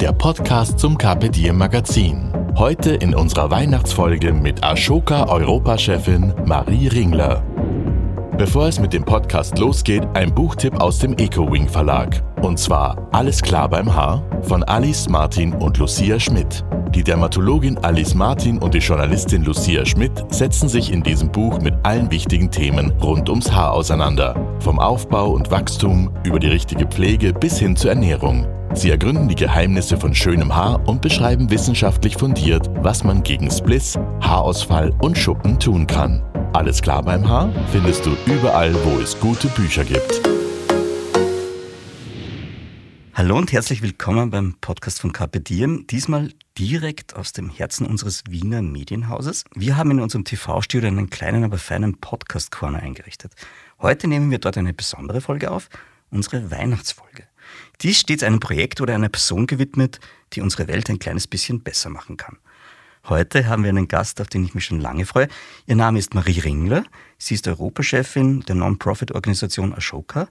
der Podcast zum Carpe Diem Magazin. Heute in unserer Weihnachtsfolge mit Ashoka Europachefin Marie Ringler. Bevor es mit dem Podcast losgeht, ein Buchtipp aus dem EcoWing Verlag. Und zwar Alles klar beim Haar von Alice Martin und Lucia Schmidt. Die Dermatologin Alice Martin und die Journalistin Lucia Schmidt setzen sich in diesem Buch mit allen wichtigen Themen rund ums Haar auseinander. Vom Aufbau und Wachstum über die richtige Pflege bis hin zur Ernährung. Sie ergründen die Geheimnisse von schönem Haar und beschreiben wissenschaftlich fundiert, was man gegen Spliss, Haarausfall und Schuppen tun kann. Alles klar beim Haar findest du überall, wo es gute Bücher gibt. Hallo und herzlich willkommen beim Podcast von Carpe Diem. Diesmal direkt aus dem Herzen unseres Wiener Medienhauses. Wir haben in unserem TV-Studio einen kleinen, aber feinen Podcast-Corner eingerichtet. Heute nehmen wir dort eine besondere Folge auf, unsere Weihnachtsfolge. Die ist stets einem Projekt oder einer Person gewidmet, die unsere Welt ein kleines bisschen besser machen kann. Heute haben wir einen Gast, auf den ich mich schon lange freue. Ihr Name ist Marie Ringler. Sie ist Europachefin der Non-Profit-Organisation Ashoka,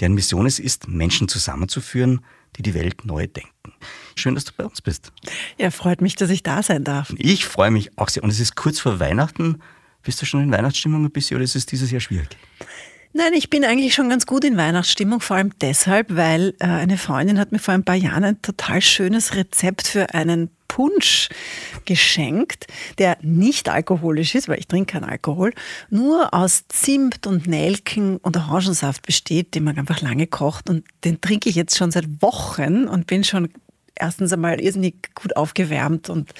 deren Mission es ist, Menschen zusammenzuführen, die die Welt neu denken. Schön, dass du bei uns bist. Ja, freut mich, dass ich da sein darf. Ich freue mich auch sehr. Und es ist kurz vor Weihnachten. Bist du schon in Weihnachtsstimmung ein bisschen oder ist es dieses Jahr schwierig? Nein, ich bin eigentlich schon ganz gut in Weihnachtsstimmung, vor allem deshalb, weil äh, eine Freundin hat mir vor ein paar Jahren ein total schönes Rezept für einen Punsch geschenkt, der nicht alkoholisch ist, weil ich trinke keinen Alkohol, nur aus Zimt und Nelken und Orangensaft besteht, den man einfach lange kocht. Und den trinke ich jetzt schon seit Wochen und bin schon erstens einmal irrsinnig gut aufgewärmt und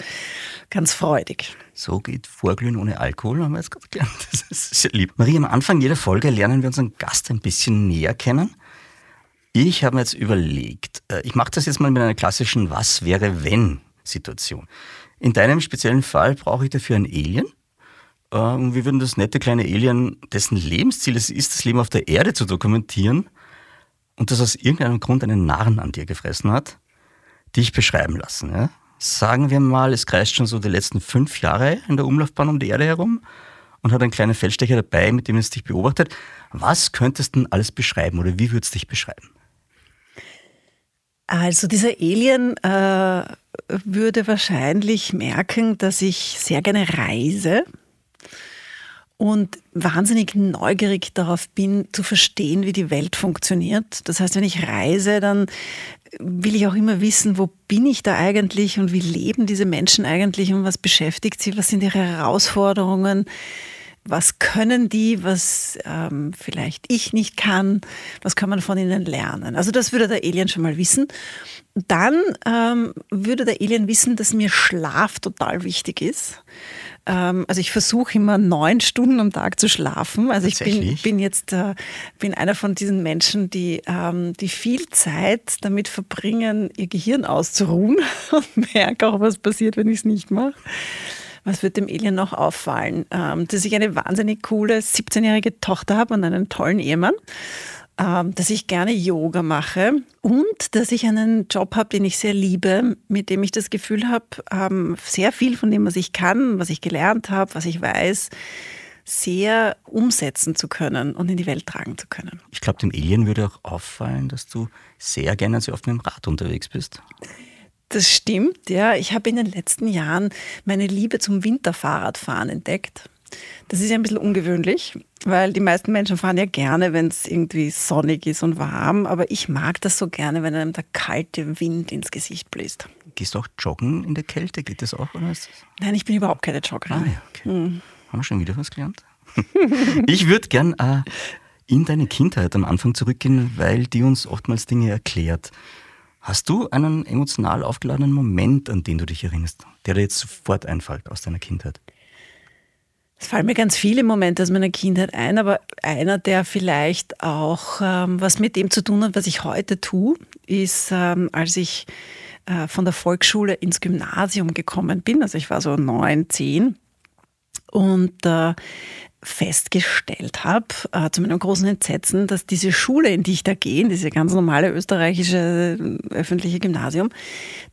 ganz freudig. So geht Vorglühen ohne Alkohol, haben wir jetzt gerade gelernt. Das ist sehr lieb. Marie, am Anfang jeder Folge lernen wir unseren Gast ein bisschen näher kennen. Ich habe mir jetzt überlegt, äh, ich mache das jetzt mal mit einer klassischen Was wäre wenn Situation. In deinem speziellen Fall brauche ich dafür ein Alien. Und wir würden das nette kleine Alien, dessen Lebensziel es ist, das Leben auf der Erde zu dokumentieren und das aus irgendeinem Grund einen Narren an dir gefressen hat, dich beschreiben lassen. Ja? Sagen wir mal, es kreist schon so die letzten fünf Jahre in der Umlaufbahn um die Erde herum und hat einen kleinen Feldstecher dabei, mit dem es dich beobachtet. Was könntest du denn alles beschreiben oder wie würdest du dich beschreiben? Also dieser Alien äh, würde wahrscheinlich merken, dass ich sehr gerne reise und wahnsinnig neugierig darauf bin, zu verstehen, wie die Welt funktioniert. Das heißt, wenn ich reise, dann will ich auch immer wissen, wo bin ich da eigentlich und wie leben diese Menschen eigentlich und was beschäftigt sie, was sind ihre Herausforderungen, was können die, was ähm, vielleicht ich nicht kann, was kann man von ihnen lernen. Also das würde der Alien schon mal wissen. Dann ähm, würde der Alien wissen, dass mir Schlaf total wichtig ist. Ähm, also ich versuche immer neun Stunden am Tag zu schlafen. Also ich bin, bin jetzt äh, bin einer von diesen Menschen, die, ähm, die viel Zeit damit verbringen, ihr Gehirn auszuruhen und merke auch, was passiert, wenn ich es nicht mache. Was wird dem Alien noch auffallen? Ähm, dass ich eine wahnsinnig coole 17-jährige Tochter habe und einen tollen Ehemann. Ähm, dass ich gerne Yoga mache und dass ich einen Job habe, den ich sehr liebe, mit dem ich das Gefühl habe, ähm, sehr viel von dem, was ich kann, was ich gelernt habe, was ich weiß, sehr umsetzen zu können und in die Welt tragen zu können. Ich glaube, dem Alien würde auch auffallen, dass du sehr gerne sehr oft mit dem Rad unterwegs bist. Das stimmt, ja. Ich habe in den letzten Jahren meine Liebe zum Winterfahrradfahren entdeckt. Das ist ja ein bisschen ungewöhnlich, weil die meisten Menschen fahren ja gerne, wenn es irgendwie sonnig ist und warm. Aber ich mag das so gerne, wenn einem der kalte Wind ins Gesicht bläst. Gehst du auch joggen in der Kälte? Geht das auch? Oder das? Nein, ich bin überhaupt keine Joggerin. Ah, ja, okay. Hm. Haben wir schon wieder was gelernt? ich würde gern äh, in deine Kindheit am Anfang zurückgehen, weil die uns oftmals Dinge erklärt. Hast du einen emotional aufgeladenen Moment, an den du dich erinnerst, der dir jetzt sofort einfällt aus deiner Kindheit? Es fallen mir ganz viele Momente aus meiner Kindheit ein, aber einer, der vielleicht auch ähm, was mit dem zu tun hat, was ich heute tue, ist, ähm, als ich äh, von der Volksschule ins Gymnasium gekommen bin. Also ich war so neun, zehn. Und äh, festgestellt habe, äh, zu meinem großen Entsetzen, dass diese Schule, in die ich da gehe, diese ganz normale österreichische äh, öffentliche Gymnasium,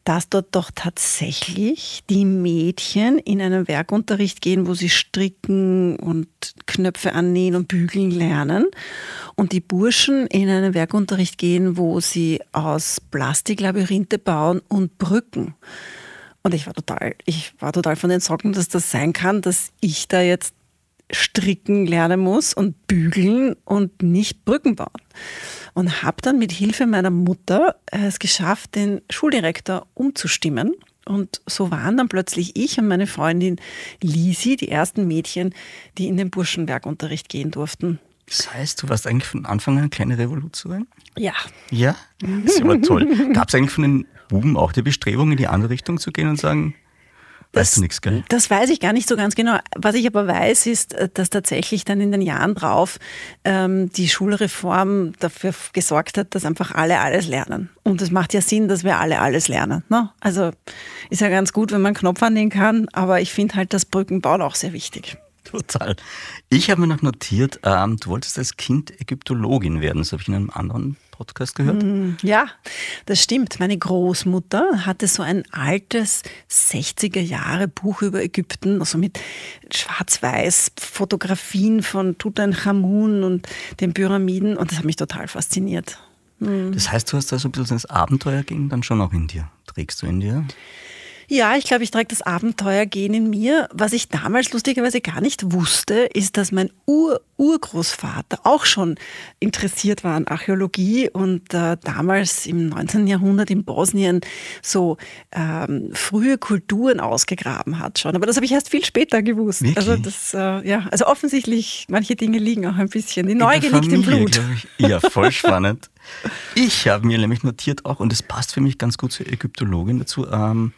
dass dort doch tatsächlich die Mädchen in einen Werkunterricht gehen, wo sie stricken und Knöpfe annähen und bügeln lernen und die Burschen in einen Werkunterricht gehen, wo sie aus Plastik Labyrinthe bauen und Brücken. Und ich war total, ich war total von den Socken, dass das sein kann, dass ich da jetzt stricken lernen muss und bügeln und nicht Brücken bauen. Und habe dann mit Hilfe meiner Mutter es geschafft, den Schuldirektor umzustimmen. Und so waren dann plötzlich ich und meine Freundin Lisi die ersten Mädchen, die in den Burschenwerkunterricht gehen durften. Das heißt, du warst eigentlich von Anfang an eine kleine Revolution? Ja. Ja? Das ist aber toll. Gab es eigentlich von den Buben auch die Bestrebung, in die andere Richtung zu gehen und sagen, Weißt das, du nichts, gell? Das weiß ich gar nicht so ganz genau. Was ich aber weiß, ist, äh, dass tatsächlich dann in den Jahren drauf ähm, die Schulreform dafür gesorgt hat, dass einfach alle alles lernen. Und es macht ja Sinn, dass wir alle alles lernen. Ne? Also ist ja ganz gut, wenn man Knopf annehmen kann, aber ich finde halt das Brückenbauen auch sehr wichtig. Total. Ich habe mir noch notiert, ähm, du wolltest als Kind Ägyptologin werden. Das habe ich in einem anderen Podcast gehört. Mm, ja, das stimmt. Meine Großmutter hatte so ein altes 60er Jahre Buch über Ägypten, also mit schwarz-weiß Fotografien von Tutanchamun und den Pyramiden und das hat mich total fasziniert. Mm. Das heißt, du hast da so ein bisschen das Abenteuergehen dann schon auch in dir. Trägst du in dir? Ja, ich glaube, ich trage das Abenteuergehen in mir. Was ich damals lustigerweise gar nicht wusste, ist, dass mein Ur Urgroßvater auch schon interessiert war an Archäologie und äh, damals im 19. Jahrhundert in Bosnien so ähm, frühe Kulturen ausgegraben hat schon. Aber das habe ich erst viel später gewusst. Wirklich? Also das, äh, ja, also offensichtlich manche Dinge liegen auch ein bisschen. Die Neugier liegt im Blut. Ja, voll spannend. ich habe mir nämlich notiert auch, und es passt für mich ganz gut zur Ägyptologin dazu, ähm,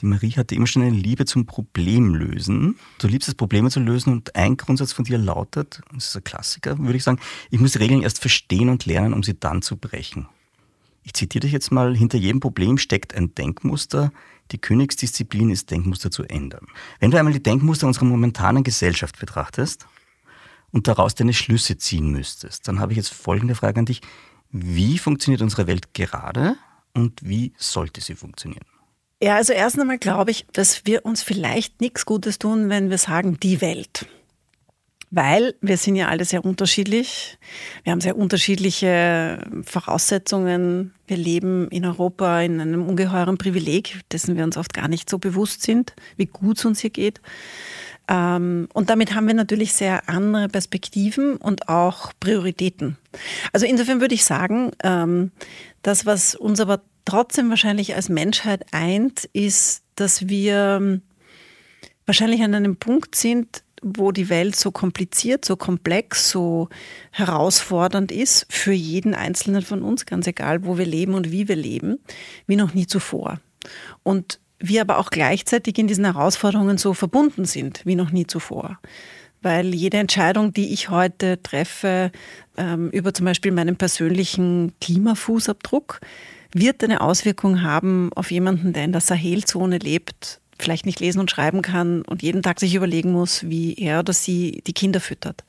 die Marie hatte immer schon eine Liebe zum Problemlösen. Du liebst es, Probleme zu lösen und ein Grundsatz von dir lautet, das ist ein Klassiker, würde ich sagen, ich muss Regeln erst verstehen und lernen, um sie dann zu brechen. Ich zitiere dich jetzt mal, hinter jedem Problem steckt ein Denkmuster. Die Königsdisziplin ist, Denkmuster zu ändern. Wenn du einmal die Denkmuster unserer momentanen Gesellschaft betrachtest und daraus deine Schlüsse ziehen müsstest, dann habe ich jetzt folgende Frage an dich. Wie funktioniert unsere Welt gerade und wie sollte sie funktionieren? Ja, also erst einmal glaube ich, dass wir uns vielleicht nichts Gutes tun, wenn wir sagen, die Welt. Weil wir sind ja alle sehr unterschiedlich. Wir haben sehr unterschiedliche Voraussetzungen. Wir leben in Europa in einem ungeheuren Privileg, dessen wir uns oft gar nicht so bewusst sind, wie gut es uns hier geht. Ähm, und damit haben wir natürlich sehr andere Perspektiven und auch Prioritäten. Also insofern würde ich sagen, ähm, das, was uns aber trotzdem wahrscheinlich als Menschheit eint, ist, dass wir ähm, wahrscheinlich an einem Punkt sind, wo die Welt so kompliziert, so komplex, so herausfordernd ist für jeden Einzelnen von uns, ganz egal, wo wir leben und wie wir leben, wie noch nie zuvor. Und wir aber auch gleichzeitig in diesen Herausforderungen so verbunden sind, wie noch nie zuvor. Weil jede Entscheidung, die ich heute treffe, ähm, über zum Beispiel meinen persönlichen Klimafußabdruck, wird eine Auswirkung haben auf jemanden, der in der Sahelzone lebt, vielleicht nicht lesen und schreiben kann und jeden Tag sich überlegen muss, wie er oder sie die Kinder füttert.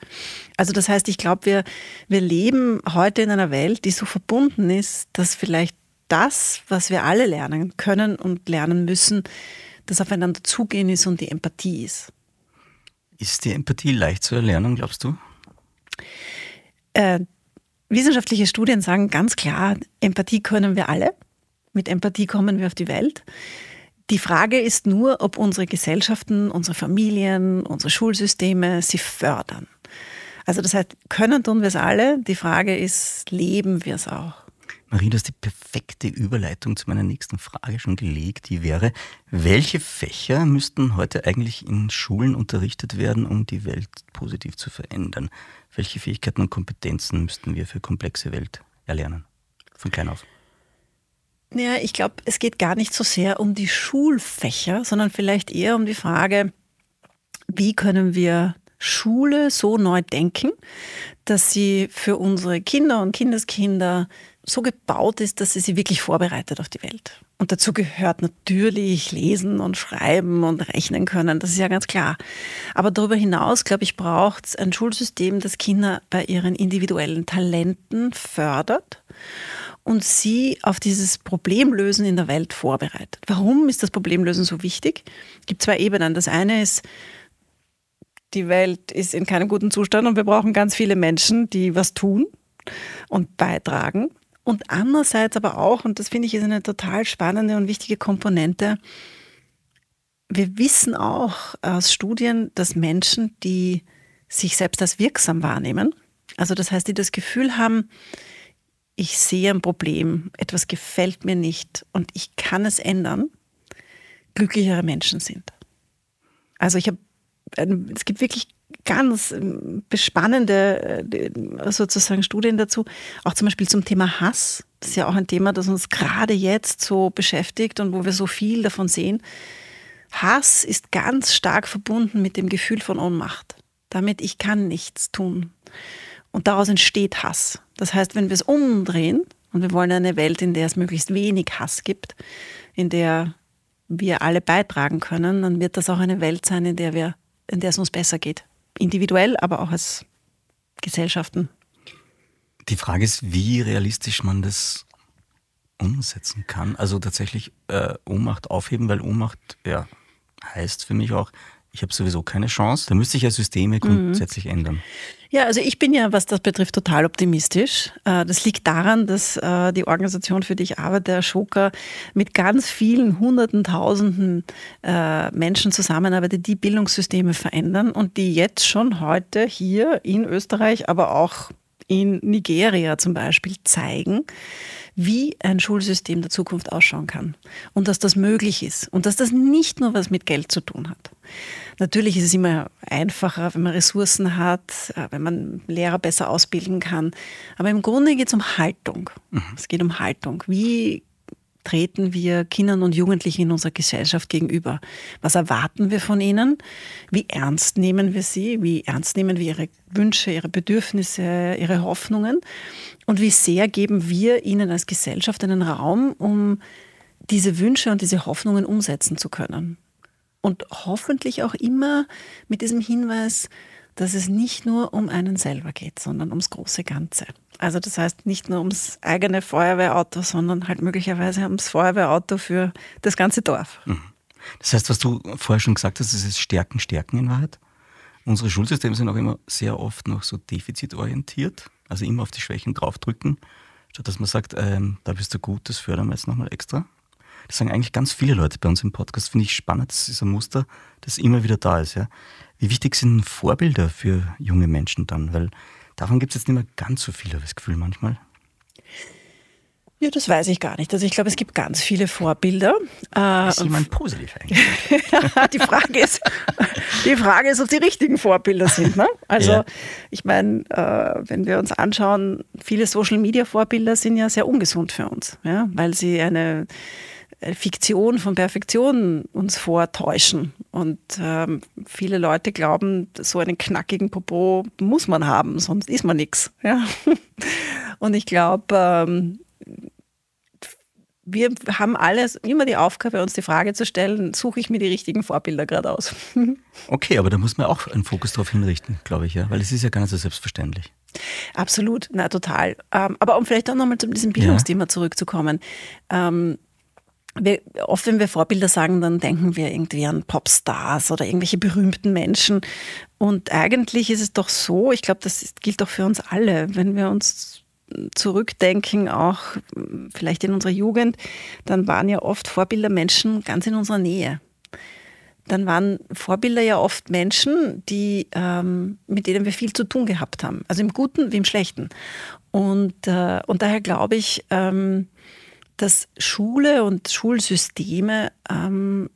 Also das heißt, ich glaube, wir, wir leben heute in einer Welt, die so verbunden ist, dass vielleicht das, was wir alle lernen können und lernen müssen, das Aufeinander zugehen ist und die Empathie ist. Ist die Empathie leicht zu erlernen, glaubst du? Äh, Wissenschaftliche Studien sagen ganz klar, Empathie können wir alle. Mit Empathie kommen wir auf die Welt. Die Frage ist nur, ob unsere Gesellschaften, unsere Familien, unsere Schulsysteme sie fördern. Also das heißt, können tun wir es alle. Die Frage ist, leben wir es auch? Marie, du hast die perfekte Überleitung zu meiner nächsten Frage schon gelegt. Die wäre, welche Fächer müssten heute eigentlich in Schulen unterrichtet werden, um die Welt positiv zu verändern? Welche Fähigkeiten und Kompetenzen müssten wir für komplexe Welt erlernen? Von klein auf. Ja, ich glaube, es geht gar nicht so sehr um die Schulfächer, sondern vielleicht eher um die Frage, wie können wir Schule so neu denken, dass sie für unsere Kinder und Kindeskinder so gebaut ist, dass sie sie wirklich vorbereitet auf die Welt. Und dazu gehört natürlich Lesen und Schreiben und Rechnen können, das ist ja ganz klar. Aber darüber hinaus, glaube ich, braucht es ein Schulsystem, das Kinder bei ihren individuellen Talenten fördert und sie auf dieses Problemlösen in der Welt vorbereitet. Warum ist das Problemlösen so wichtig? Es gibt zwei Ebenen. Das eine ist, die Welt ist in keinem guten Zustand und wir brauchen ganz viele Menschen, die was tun und beitragen. Und andererseits aber auch, und das finde ich ist eine total spannende und wichtige Komponente, wir wissen auch aus Studien, dass Menschen, die sich selbst als wirksam wahrnehmen, also das heißt, die das Gefühl haben, ich sehe ein Problem, etwas gefällt mir nicht und ich kann es ändern, glücklichere Menschen sind. Also ich habe, es gibt wirklich ganz ähm, bespannende äh, sozusagen Studien dazu, auch zum Beispiel zum Thema Hass. Das ist ja auch ein Thema, das uns gerade jetzt so beschäftigt und wo wir so viel davon sehen. Hass ist ganz stark verbunden mit dem Gefühl von Ohnmacht. Damit ich kann nichts tun. Und daraus entsteht Hass. Das heißt, wenn wir es umdrehen und wir wollen eine Welt, in der es möglichst wenig Hass gibt, in der wir alle beitragen können, dann wird das auch eine Welt sein, in der wir, in der es uns besser geht. Individuell, aber auch als Gesellschaften. Die Frage ist, wie realistisch man das umsetzen kann. Also tatsächlich äh, Ohnmacht aufheben, weil Ohnmacht ja, heißt für mich auch, ich habe sowieso keine Chance. Da müsste ich ja Systeme mhm. grundsätzlich mhm. ändern. Ja, also ich bin ja, was das betrifft, total optimistisch. Äh, das liegt daran, dass äh, die Organisation, für die ich arbeite, Ashoka, mit ganz vielen Hunderten, Tausenden äh, Menschen zusammenarbeitet, die Bildungssysteme verändern und die jetzt schon heute hier in Österreich, aber auch in Nigeria zum Beispiel zeigen, wie ein Schulsystem der Zukunft ausschauen kann und dass das möglich ist und dass das nicht nur was mit Geld zu tun hat. Natürlich ist es immer einfacher, wenn man Ressourcen hat, äh, wenn man Lehrer besser ausbilden kann. Aber im Grunde geht es um Haltung. Mhm. Es geht um Haltung. Wie treten wir Kindern und Jugendlichen in unserer Gesellschaft gegenüber? Was erwarten wir von ihnen? Wie ernst nehmen wir sie? Wie ernst nehmen wir ihre Wünsche, ihre Bedürfnisse, ihre Hoffnungen? Und wie sehr geben wir ihnen als Gesellschaft einen Raum, um diese Wünsche und diese Hoffnungen umsetzen zu können? Und hoffentlich auch immer mit diesem Hinweis, dass es nicht nur um einen selber geht, sondern ums große Ganze. Also das heißt nicht nur ums eigene Feuerwehrauto, sondern halt möglicherweise ums Feuerwehrauto für das ganze Dorf. Mhm. Das heißt, was du vorher schon gesagt hast, das ist Stärken, Stärken in Wahrheit. Unsere Schulsysteme sind auch immer sehr oft noch so defizitorientiert, also immer auf die Schwächen draufdrücken, statt dass man sagt, ähm, da bist du gut, das fördern wir jetzt nochmal extra. Das sagen eigentlich ganz viele Leute bei uns im Podcast, finde ich spannend, das ist ein Muster, das immer wieder da ist. Ja. Wie wichtig sind Vorbilder für junge Menschen dann? Weil davon gibt es jetzt nicht mehr ganz so viele, habe ich das Gefühl manchmal. Ja, das weiß ich gar nicht. Also ich glaube, es gibt ganz viele Vorbilder. Äh, ist jemand positiv eigentlich? die, Frage ist, die Frage ist, ob die richtigen Vorbilder sind. Ne? Also ja. ich meine, äh, wenn wir uns anschauen, viele Social-Media-Vorbilder sind ja sehr ungesund für uns, ja? weil sie eine äh, Fiktion von Perfektion uns vortäuschen. Und ähm, viele Leute glauben, so einen knackigen Popo muss man haben, sonst ist man nichts. Ja? Und ich glaube, ähm, wir haben alles immer die Aufgabe, uns die Frage zu stellen, suche ich mir die richtigen Vorbilder gerade aus. Okay, aber da muss man auch einen Fokus darauf hinrichten, glaube ich, ja, weil es ist ja gar nicht so selbstverständlich. Absolut, na total. Ähm, aber um vielleicht auch nochmal zu diesem Bildungsthema ja. zurückzukommen. Ähm, wir, oft, wenn wir Vorbilder sagen, dann denken wir irgendwie an Popstars oder irgendwelche berühmten Menschen. Und eigentlich ist es doch so, ich glaube, das gilt auch für uns alle, wenn wir uns zurückdenken, auch vielleicht in unserer Jugend, dann waren ja oft Vorbilder Menschen ganz in unserer Nähe. Dann waren Vorbilder ja oft Menschen, die, ähm, mit denen wir viel zu tun gehabt haben. Also im Guten wie im Schlechten. Und, äh, und daher glaube ich, ähm, dass Schule und Schulsysteme ähm,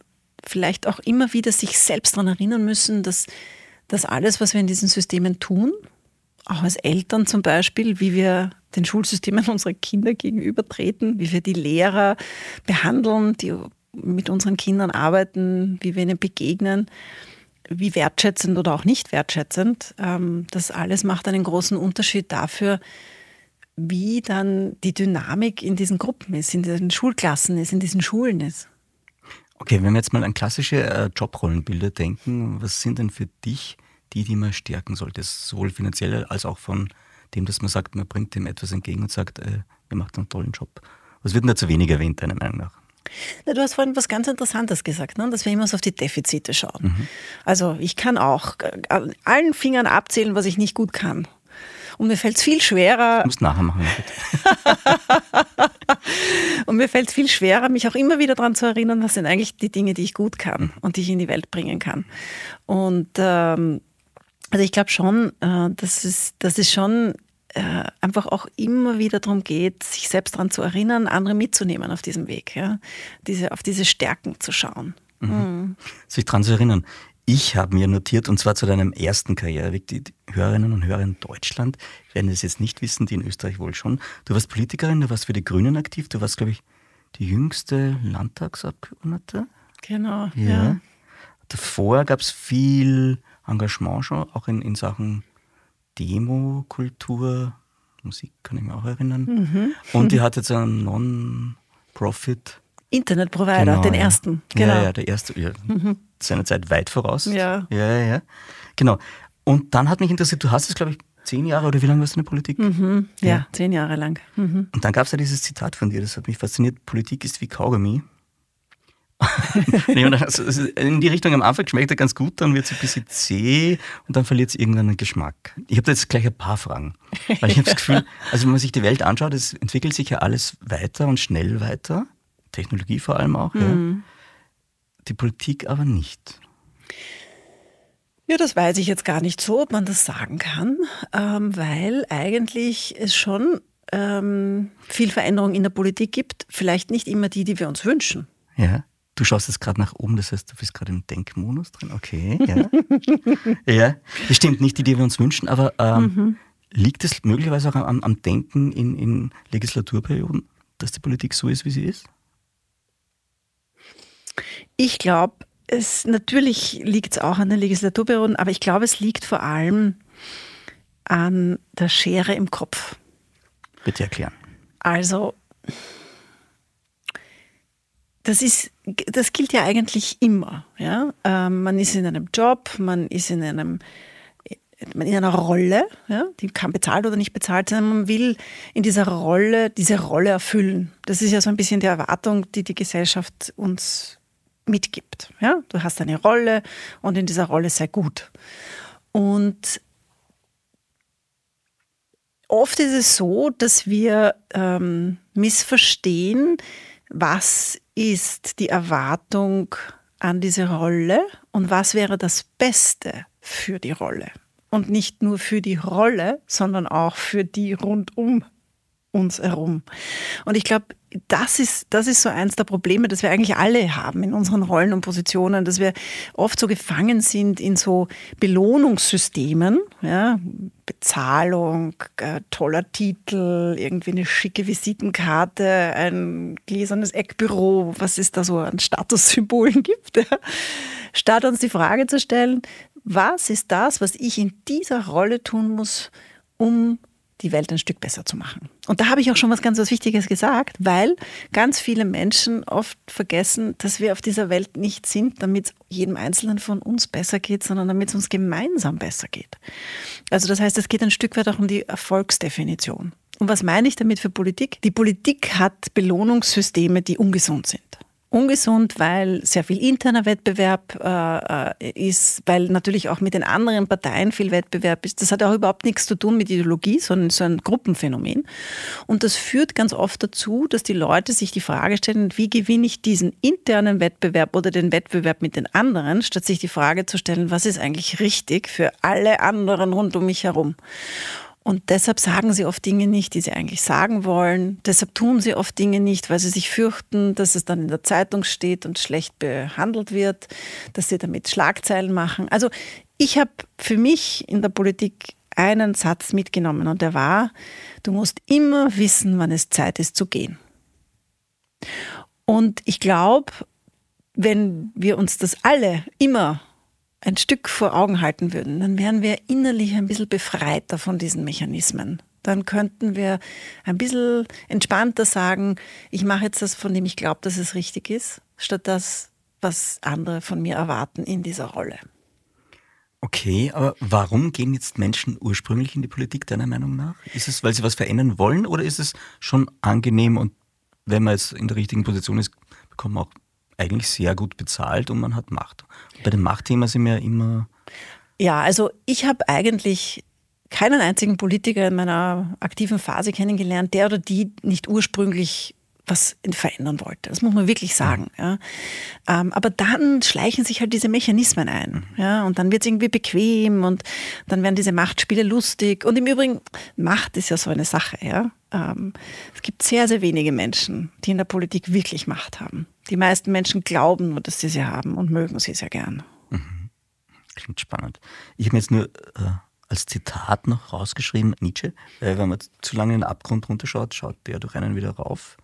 vielleicht auch immer wieder sich selbst daran erinnern müssen, dass, dass alles, was wir in diesen Systemen tun, auch als Eltern zum Beispiel, wie wir den Schulsystemen unserer Kinder gegenübertreten, wie wir die Lehrer behandeln, die mit unseren Kindern arbeiten, wie wir ihnen begegnen, wie wertschätzend oder auch nicht wertschätzend. Ähm, das alles macht einen großen Unterschied dafür, wie dann die Dynamik in diesen Gruppen ist, in diesen Schulklassen ist, in diesen Schulen ist. Okay, wenn wir jetzt mal an klassische äh, Jobrollenbilder denken, was sind denn für dich die, die man stärken sollte, sowohl finanziell als auch von dem, dass man sagt, man bringt dem etwas entgegen und sagt, äh, ihr macht einen tollen Job. Was wird denn da zu wenig erwähnt, deiner Meinung nach? Na, du hast vorhin was ganz Interessantes gesagt, ne? dass wir immer so auf die Defizite schauen. Mhm. Also ich kann auch an allen Fingern abzählen, was ich nicht gut kann. Und mir fällt es viel schwerer. Du musst nachher machen, und mir fällt es viel schwerer, mich auch immer wieder daran zu erinnern, was sind eigentlich die Dinge, die ich gut kann mhm. und die ich in die Welt bringen kann. Und ähm, also ich glaube schon, äh, dass, es, dass es schon äh, einfach auch immer wieder darum geht, sich selbst daran zu erinnern, andere mitzunehmen auf diesem Weg, ja? diese, auf diese Stärken zu schauen. Mhm. Mhm. Sich daran zu erinnern. Ich habe mir notiert, und zwar zu deinem ersten Karriereweg, die Hörerinnen und Hörer in Deutschland werden es jetzt nicht wissen, die in Österreich wohl schon. Du warst Politikerin, du warst für die Grünen aktiv, du warst, glaube ich, die jüngste Landtagsabgeordnete. Genau. Ja. ja. Davor gab es viel Engagement schon, auch in, in Sachen Demo-Kultur, Musik kann ich mir auch erinnern. Mhm. Und die hat jetzt einen Non-Profit. Internetprovider, genau, den ja. ersten. Genau. Ja, ja, der erste. Ja, mhm. Seiner Zeit weit voraus. Ja. Ja, ja, ja. Genau. Und dann hat mich interessiert, du hast es, glaube ich, zehn Jahre oder wie lange warst du in der Politik? Mhm. Ja, ja, zehn Jahre lang. Mhm. Und dann gab es ja dieses Zitat von dir, das hat mich fasziniert: Politik ist wie Kaugummi. in die Richtung am Anfang schmeckt er ganz gut, dann wird es ein bisschen zäh und dann verliert es irgendeinen Geschmack. Ich habe da jetzt gleich ein paar Fragen. Weil ich habe das Gefühl, also wenn man sich die Welt anschaut, es entwickelt sich ja alles weiter und schnell weiter. Technologie vor allem auch. Mhm. Ja. Die Politik aber nicht. Ja, das weiß ich jetzt gar nicht so, ob man das sagen kann, ähm, weil eigentlich es schon ähm, viel Veränderung in der Politik gibt. Vielleicht nicht immer die, die wir uns wünschen. Ja. Du schaust jetzt gerade nach oben, das heißt, du bist gerade im Denkmodus drin. Okay, ja. ja, das stimmt, nicht die, die wir uns wünschen, aber ähm, mhm. liegt es möglicherweise auch am, am Denken in, in Legislaturperioden, dass die Politik so ist, wie sie ist? Ich glaube, es natürlich liegt es auch an den Legislaturperioden, aber ich glaube, es liegt vor allem an der Schere im Kopf. Bitte erklären. Also das ist, das gilt ja eigentlich immer. Ja? Ähm, man ist in einem Job, man ist in einem in einer Rolle, ja, die kann bezahlt oder nicht bezahlt sein. Man will in dieser Rolle diese Rolle erfüllen. Das ist ja so ein bisschen die Erwartung, die die Gesellschaft uns mitgibt. Ja? Du hast eine Rolle und in dieser Rolle sei gut. Und oft ist es so, dass wir ähm, missverstehen, was ist die Erwartung an diese Rolle und was wäre das Beste für die Rolle. Und nicht nur für die Rolle, sondern auch für die rundum uns herum. Und ich glaube, das ist, das ist so eins der Probleme, das wir eigentlich alle haben in unseren Rollen und Positionen, dass wir oft so gefangen sind in so Belohnungssystemen, ja, Bezahlung, äh, toller Titel, irgendwie eine schicke Visitenkarte, ein gläsernes Eckbüro, was es da so an Statussymbolen gibt, ja, statt uns die Frage zu stellen, was ist das, was ich in dieser Rolle tun muss, um die Welt ein Stück besser zu machen. Und da habe ich auch schon was ganz was Wichtiges gesagt, weil ganz viele Menschen oft vergessen, dass wir auf dieser Welt nicht sind, damit es jedem Einzelnen von uns besser geht, sondern damit es uns gemeinsam besser geht. Also das heißt, es geht ein Stück weit auch um die Erfolgsdefinition. Und was meine ich damit für Politik? Die Politik hat Belohnungssysteme, die ungesund sind ungesund, weil sehr viel interner Wettbewerb äh, äh, ist, weil natürlich auch mit den anderen Parteien viel Wettbewerb ist. Das hat auch überhaupt nichts zu tun mit Ideologie, sondern so ein Gruppenphänomen. Und das führt ganz oft dazu, dass die Leute sich die Frage stellen, wie gewinne ich diesen internen Wettbewerb oder den Wettbewerb mit den anderen, statt sich die Frage zu stellen, was ist eigentlich richtig für alle anderen rund um mich herum. Und deshalb sagen sie oft Dinge nicht, die sie eigentlich sagen wollen. Deshalb tun sie oft Dinge nicht, weil sie sich fürchten, dass es dann in der Zeitung steht und schlecht behandelt wird, dass sie damit Schlagzeilen machen. Also ich habe für mich in der Politik einen Satz mitgenommen und der war, du musst immer wissen, wann es Zeit ist zu gehen. Und ich glaube, wenn wir uns das alle immer ein Stück vor Augen halten würden, dann wären wir innerlich ein bisschen befreiter von diesen Mechanismen. Dann könnten wir ein bisschen entspannter sagen, ich mache jetzt das, von dem ich glaube, dass es richtig ist, statt das, was andere von mir erwarten in dieser Rolle. Okay, aber warum gehen jetzt Menschen ursprünglich in die Politik, deiner Meinung nach? Ist es, weil sie was verändern wollen oder ist es schon angenehm und wenn man jetzt in der richtigen Position ist, bekommt man auch eigentlich sehr gut bezahlt und man hat Macht? Bei dem Machtthema sind wir immer. Ja, also ich habe eigentlich keinen einzigen Politiker in meiner aktiven Phase kennengelernt, der oder die nicht ursprünglich was verändern wollte. Das muss man wirklich sagen. Ja. Ähm, aber dann schleichen sich halt diese Mechanismen ein. Ja, und dann wird es irgendwie bequem und dann werden diese Machtspiele lustig. Und im Übrigen, Macht ist ja so eine Sache. Ja. Ähm, es gibt sehr, sehr wenige Menschen, die in der Politik wirklich Macht haben. Die meisten Menschen glauben nur, dass sie sie haben und mögen sie sehr gern. Mhm. Klingt spannend. Ich habe mir jetzt nur äh, als Zitat noch rausgeschrieben, Nietzsche, äh, wenn man zu lange in den Abgrund runterschaut, schaut der durch einen wieder rauf.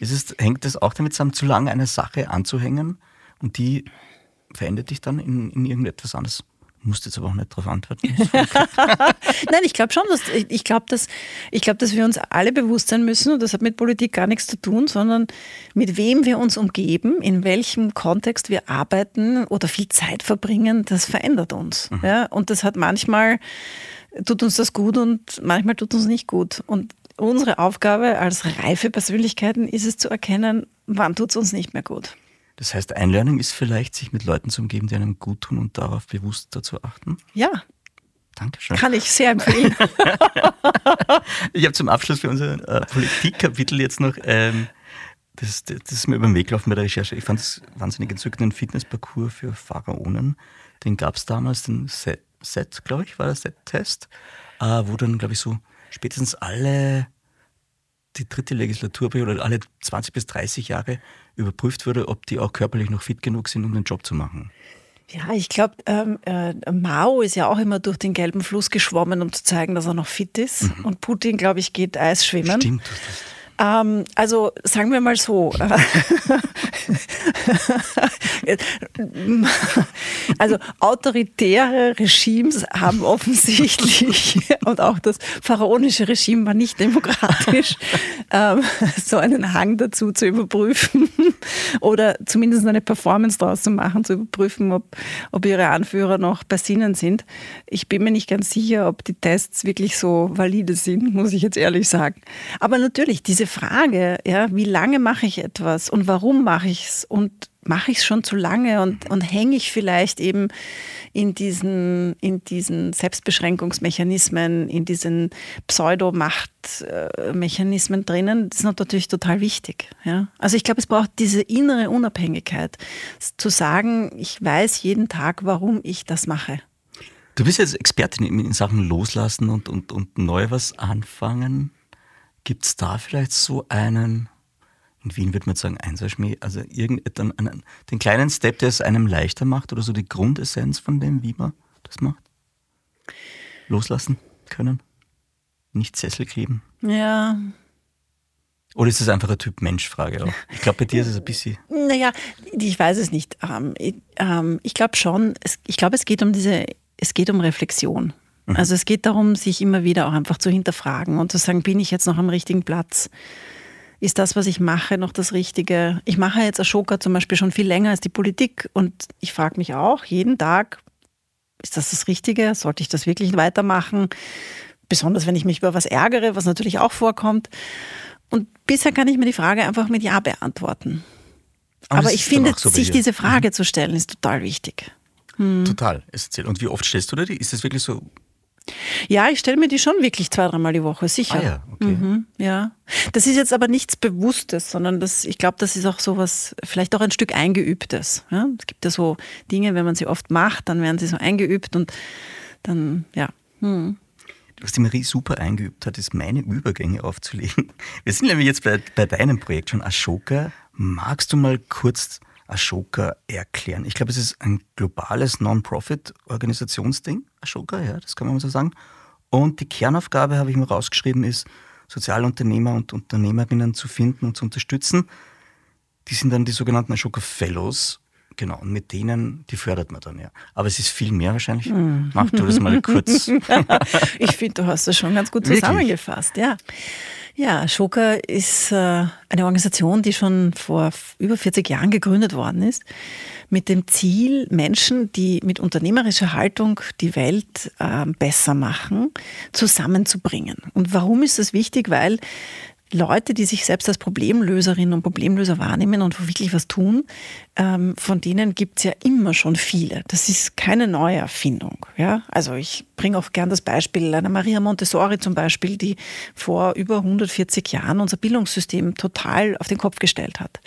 Es, hängt das auch damit zusammen, zu lange eine Sache anzuhängen und die verändert dich dann in, in irgendetwas anderes? Du musst jetzt aber auch nicht darauf antworten. Nein, ich glaube schon, dass ich glaube, dass ich glaube, dass wir uns alle bewusst sein müssen, und das hat mit Politik gar nichts zu tun, sondern mit wem wir uns umgeben, in welchem Kontext wir arbeiten oder viel Zeit verbringen, das verändert uns. Mhm. Ja, und das hat manchmal tut uns das gut und manchmal tut uns nicht gut. Und unsere Aufgabe als reife Persönlichkeiten ist es zu erkennen, wann tut es uns nicht mehr gut. Das heißt, Einlernen ist vielleicht, sich mit Leuten zu umgeben, die einem gut tun und darauf bewusster zu achten? Ja. Dankeschön. Kann ich sehr empfehlen. ich habe zum Abschluss für unser äh, Politikkapitel jetzt noch, ähm, das, das, das, ist mir über den Weg gelaufen bei der Recherche. Ich fand es wahnsinnig entzückend, einen Fitnessparcours für Pharaonen. Den gab es damals, den Set, Set glaube ich, war der Set-Test, äh, wo dann, glaube ich, so spätestens alle die dritte Legislaturperiode oder alle 20 bis 30 Jahre überprüft wurde, ob die auch körperlich noch fit genug sind, um den Job zu machen. Ja, ich glaube, ähm, äh, Mao ist ja auch immer durch den gelben Fluss geschwommen, um zu zeigen, dass er noch fit ist. Mhm. Und Putin, glaube ich, geht Eis schwimmen. Stimmt. Ähm, also sagen wir mal so. also autoritäre Regimes haben offensichtlich, und auch das pharaonische Regime war nicht demokratisch, ähm, so einen Hang dazu zu überprüfen oder zumindest eine Performance daraus zu machen, zu überprüfen, ob, ob ihre Anführer noch bei Sinnen sind. Ich bin mir nicht ganz sicher, ob die Tests wirklich so valide sind, muss ich jetzt ehrlich sagen. Aber natürlich, diese Frage, ja, wie lange mache ich etwas und warum mache ich es und mache ich es schon zu lange und, und hänge ich vielleicht eben in diesen, in diesen Selbstbeschränkungsmechanismen, in diesen Pseudo-Machtmechanismen drinnen, das ist natürlich total wichtig. Ja? Also ich glaube, es braucht diese innere Unabhängigkeit, zu sagen, ich weiß jeden Tag, warum ich das mache. Du bist jetzt Expertin in Sachen Loslassen und, und, und neu was anfangen. Gibt es da vielleicht so einen in Wien würde man sagen Einserschmäh, also irgendeinen, den kleinen Step, der es einem leichter macht oder so die Grundessenz von dem, wie man das macht? Loslassen können? Nicht Sessel kleben? Ja. Oder ist das einfach eine Typ-Mensch-Frage? Ich glaube, bei dir ist es ein bisschen. Naja, ich weiß es nicht. Ähm, ähm, ich glaube schon, ich glaube, es geht um diese, es geht um Reflexion. Mhm. Also es geht darum, sich immer wieder auch einfach zu hinterfragen und zu sagen, bin ich jetzt noch am richtigen Platz? ist das, was ich mache, noch das Richtige? Ich mache jetzt Ashoka zum Beispiel schon viel länger als die Politik und ich frage mich auch jeden Tag, ist das das Richtige? Sollte ich das wirklich weitermachen? Besonders wenn ich mich über was ärgere, was natürlich auch vorkommt. Und bisher kann ich mir die Frage einfach mit Ja beantworten. Aber, Aber ich finde, so sich diese Frage mhm. zu stellen, ist total wichtig. Hm. Total essentiell. Und wie oft stellst du dir die? Ist das wirklich so ja, ich stelle mir die schon wirklich zwei, dreimal die Woche, sicher. Ah ja, okay. Mhm, ja. Das ist jetzt aber nichts Bewusstes, sondern das, ich glaube, das ist auch so was, vielleicht auch ein Stück Eingeübtes. Ja? Es gibt ja so Dinge, wenn man sie oft macht, dann werden sie so eingeübt und dann, ja. Hm. Was die Marie super eingeübt hat, ist meine Übergänge aufzulegen. Wir sind nämlich jetzt bei, bei deinem Projekt schon Ashoka. Magst du mal kurz Ashoka erklären? Ich glaube, es ist ein globales Non-Profit-Organisationsding, Ashoka, ja, das kann man so sagen. Und die Kernaufgabe, habe ich mir rausgeschrieben, ist, Sozialunternehmer und Unternehmerinnen zu finden und zu unterstützen. Die sind dann die sogenannten Ashoka Fellows. Genau, und mit denen, die fördert man dann, ja. Aber es ist viel mehr wahrscheinlich. Mm. Mach du das mal kurz. ich finde, du hast das schon ganz gut zusammengefasst, ja. Ja, Schoka ist äh, eine Organisation, die schon vor über 40 Jahren gegründet worden ist, mit dem Ziel, Menschen, die mit unternehmerischer Haltung die Welt äh, besser machen, zusammenzubringen. Und warum ist das wichtig? Weil Leute, die sich selbst als Problemlöserinnen und Problemlöser wahrnehmen und wirklich was tun, ähm, von denen gibt es ja immer schon viele. Das ist keine neue Erfindung. Ja? Also ich bringe auch gern das Beispiel einer Maria Montessori zum Beispiel, die vor über 140 Jahren unser Bildungssystem total auf den Kopf gestellt hat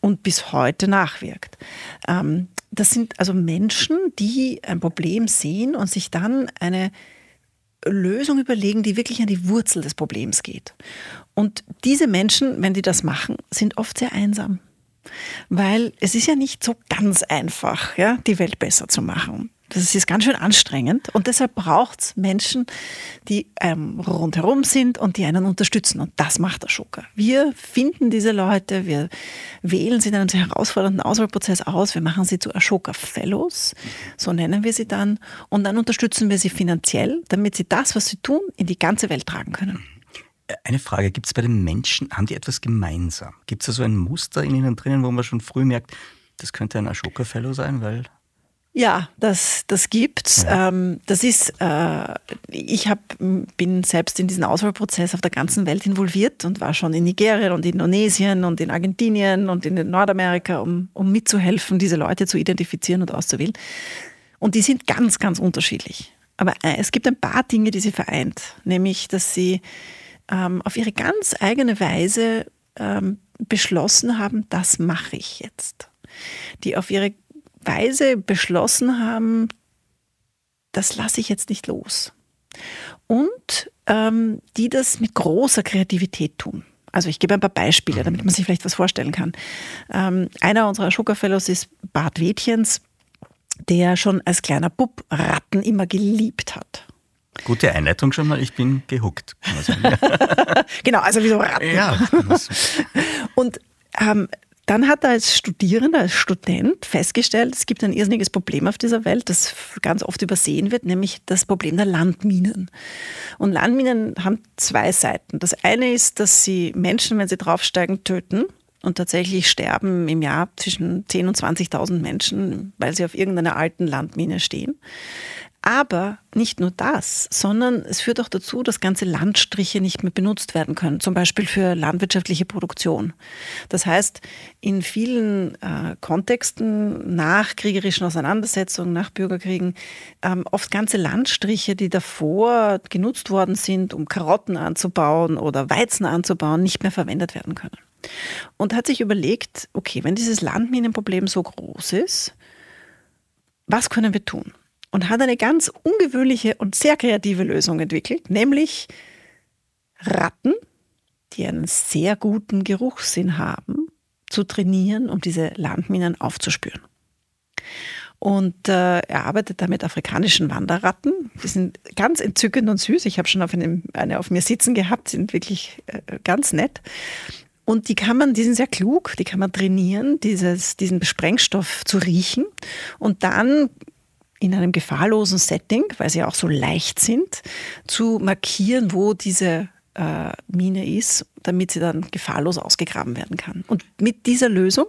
und bis heute nachwirkt. Ähm, das sind also Menschen, die ein Problem sehen und sich dann eine Lösung überlegen, die wirklich an die Wurzel des Problems geht. Und diese Menschen, wenn die das machen, sind oft sehr einsam. Weil es ist ja nicht so ganz einfach, ja, die Welt besser zu machen. Das ist ganz schön anstrengend und deshalb braucht es Menschen, die ähm, rundherum sind und die einen unterstützen. Und das macht Schoker. Wir finden diese Leute, wir wählen sie in einem sehr herausfordernden Auswahlprozess aus, wir machen sie zu Ashoka Fellows, so nennen wir sie dann, und dann unterstützen wir sie finanziell, damit sie das, was sie tun, in die ganze Welt tragen können. Eine Frage, gibt es bei den Menschen, haben die etwas gemeinsam? Gibt es da so ein Muster in ihnen drinnen, wo man schon früh merkt, das könnte ein Ashoka Fellow sein, weil ja, das, das gibt's. Ja. Ähm, das ist, äh, ich hab, bin selbst in diesen Auswahlprozess auf der ganzen Welt involviert und war schon in Nigeria und Indonesien und in Argentinien und in Nordamerika, um, um mitzuhelfen, diese Leute zu identifizieren und auszuwählen. Und die sind ganz, ganz unterschiedlich. Aber äh, es gibt ein paar Dinge, die sie vereint, nämlich, dass sie ähm, auf ihre ganz eigene Weise ähm, beschlossen haben, das mache ich jetzt. Die auf ihre Weise beschlossen haben, das lasse ich jetzt nicht los. Und ähm, die das mit großer Kreativität tun. Also ich gebe ein paar Beispiele, damit man sich vielleicht was vorstellen kann. Ähm, einer unserer Ashoka Fellows ist Bart Wädchens, der schon als kleiner Bub Ratten immer geliebt hat. Gute Einleitung schon mal, ich bin gehuckt. genau, also wie so Ratten. Ja. Und ähm, dann hat er als Studierender, als Student festgestellt, es gibt ein irrsinniges Problem auf dieser Welt, das ganz oft übersehen wird, nämlich das Problem der Landminen. Und Landminen haben zwei Seiten. Das eine ist, dass sie Menschen, wenn sie draufsteigen, töten. Und tatsächlich sterben im Jahr zwischen 10.000 und 20.000 Menschen, weil sie auf irgendeiner alten Landmine stehen. Aber nicht nur das, sondern es führt auch dazu, dass ganze Landstriche nicht mehr benutzt werden können, zum Beispiel für landwirtschaftliche Produktion. Das heißt, in vielen äh, Kontexten nach kriegerischen Auseinandersetzungen, nach Bürgerkriegen, ähm, oft ganze Landstriche, die davor genutzt worden sind, um Karotten anzubauen oder Weizen anzubauen, nicht mehr verwendet werden können. Und hat sich überlegt, okay, wenn dieses Landminenproblem so groß ist, was können wir tun? Und hat eine ganz ungewöhnliche und sehr kreative Lösung entwickelt, nämlich Ratten, die einen sehr guten Geruchssinn haben, zu trainieren, um diese Landminen aufzuspüren. Und äh, er arbeitet da mit afrikanischen Wanderratten. Die sind ganz entzückend und süß. Ich habe schon auf einem, eine auf mir sitzen gehabt, sind wirklich äh, ganz nett. Und die kann man, die sind sehr klug, die kann man trainieren, dieses, diesen Sprengstoff zu riechen. Und dann in einem gefahrlosen Setting, weil sie auch so leicht sind, zu markieren, wo diese äh, Mine ist, damit sie dann gefahrlos ausgegraben werden kann. Und mit dieser Lösung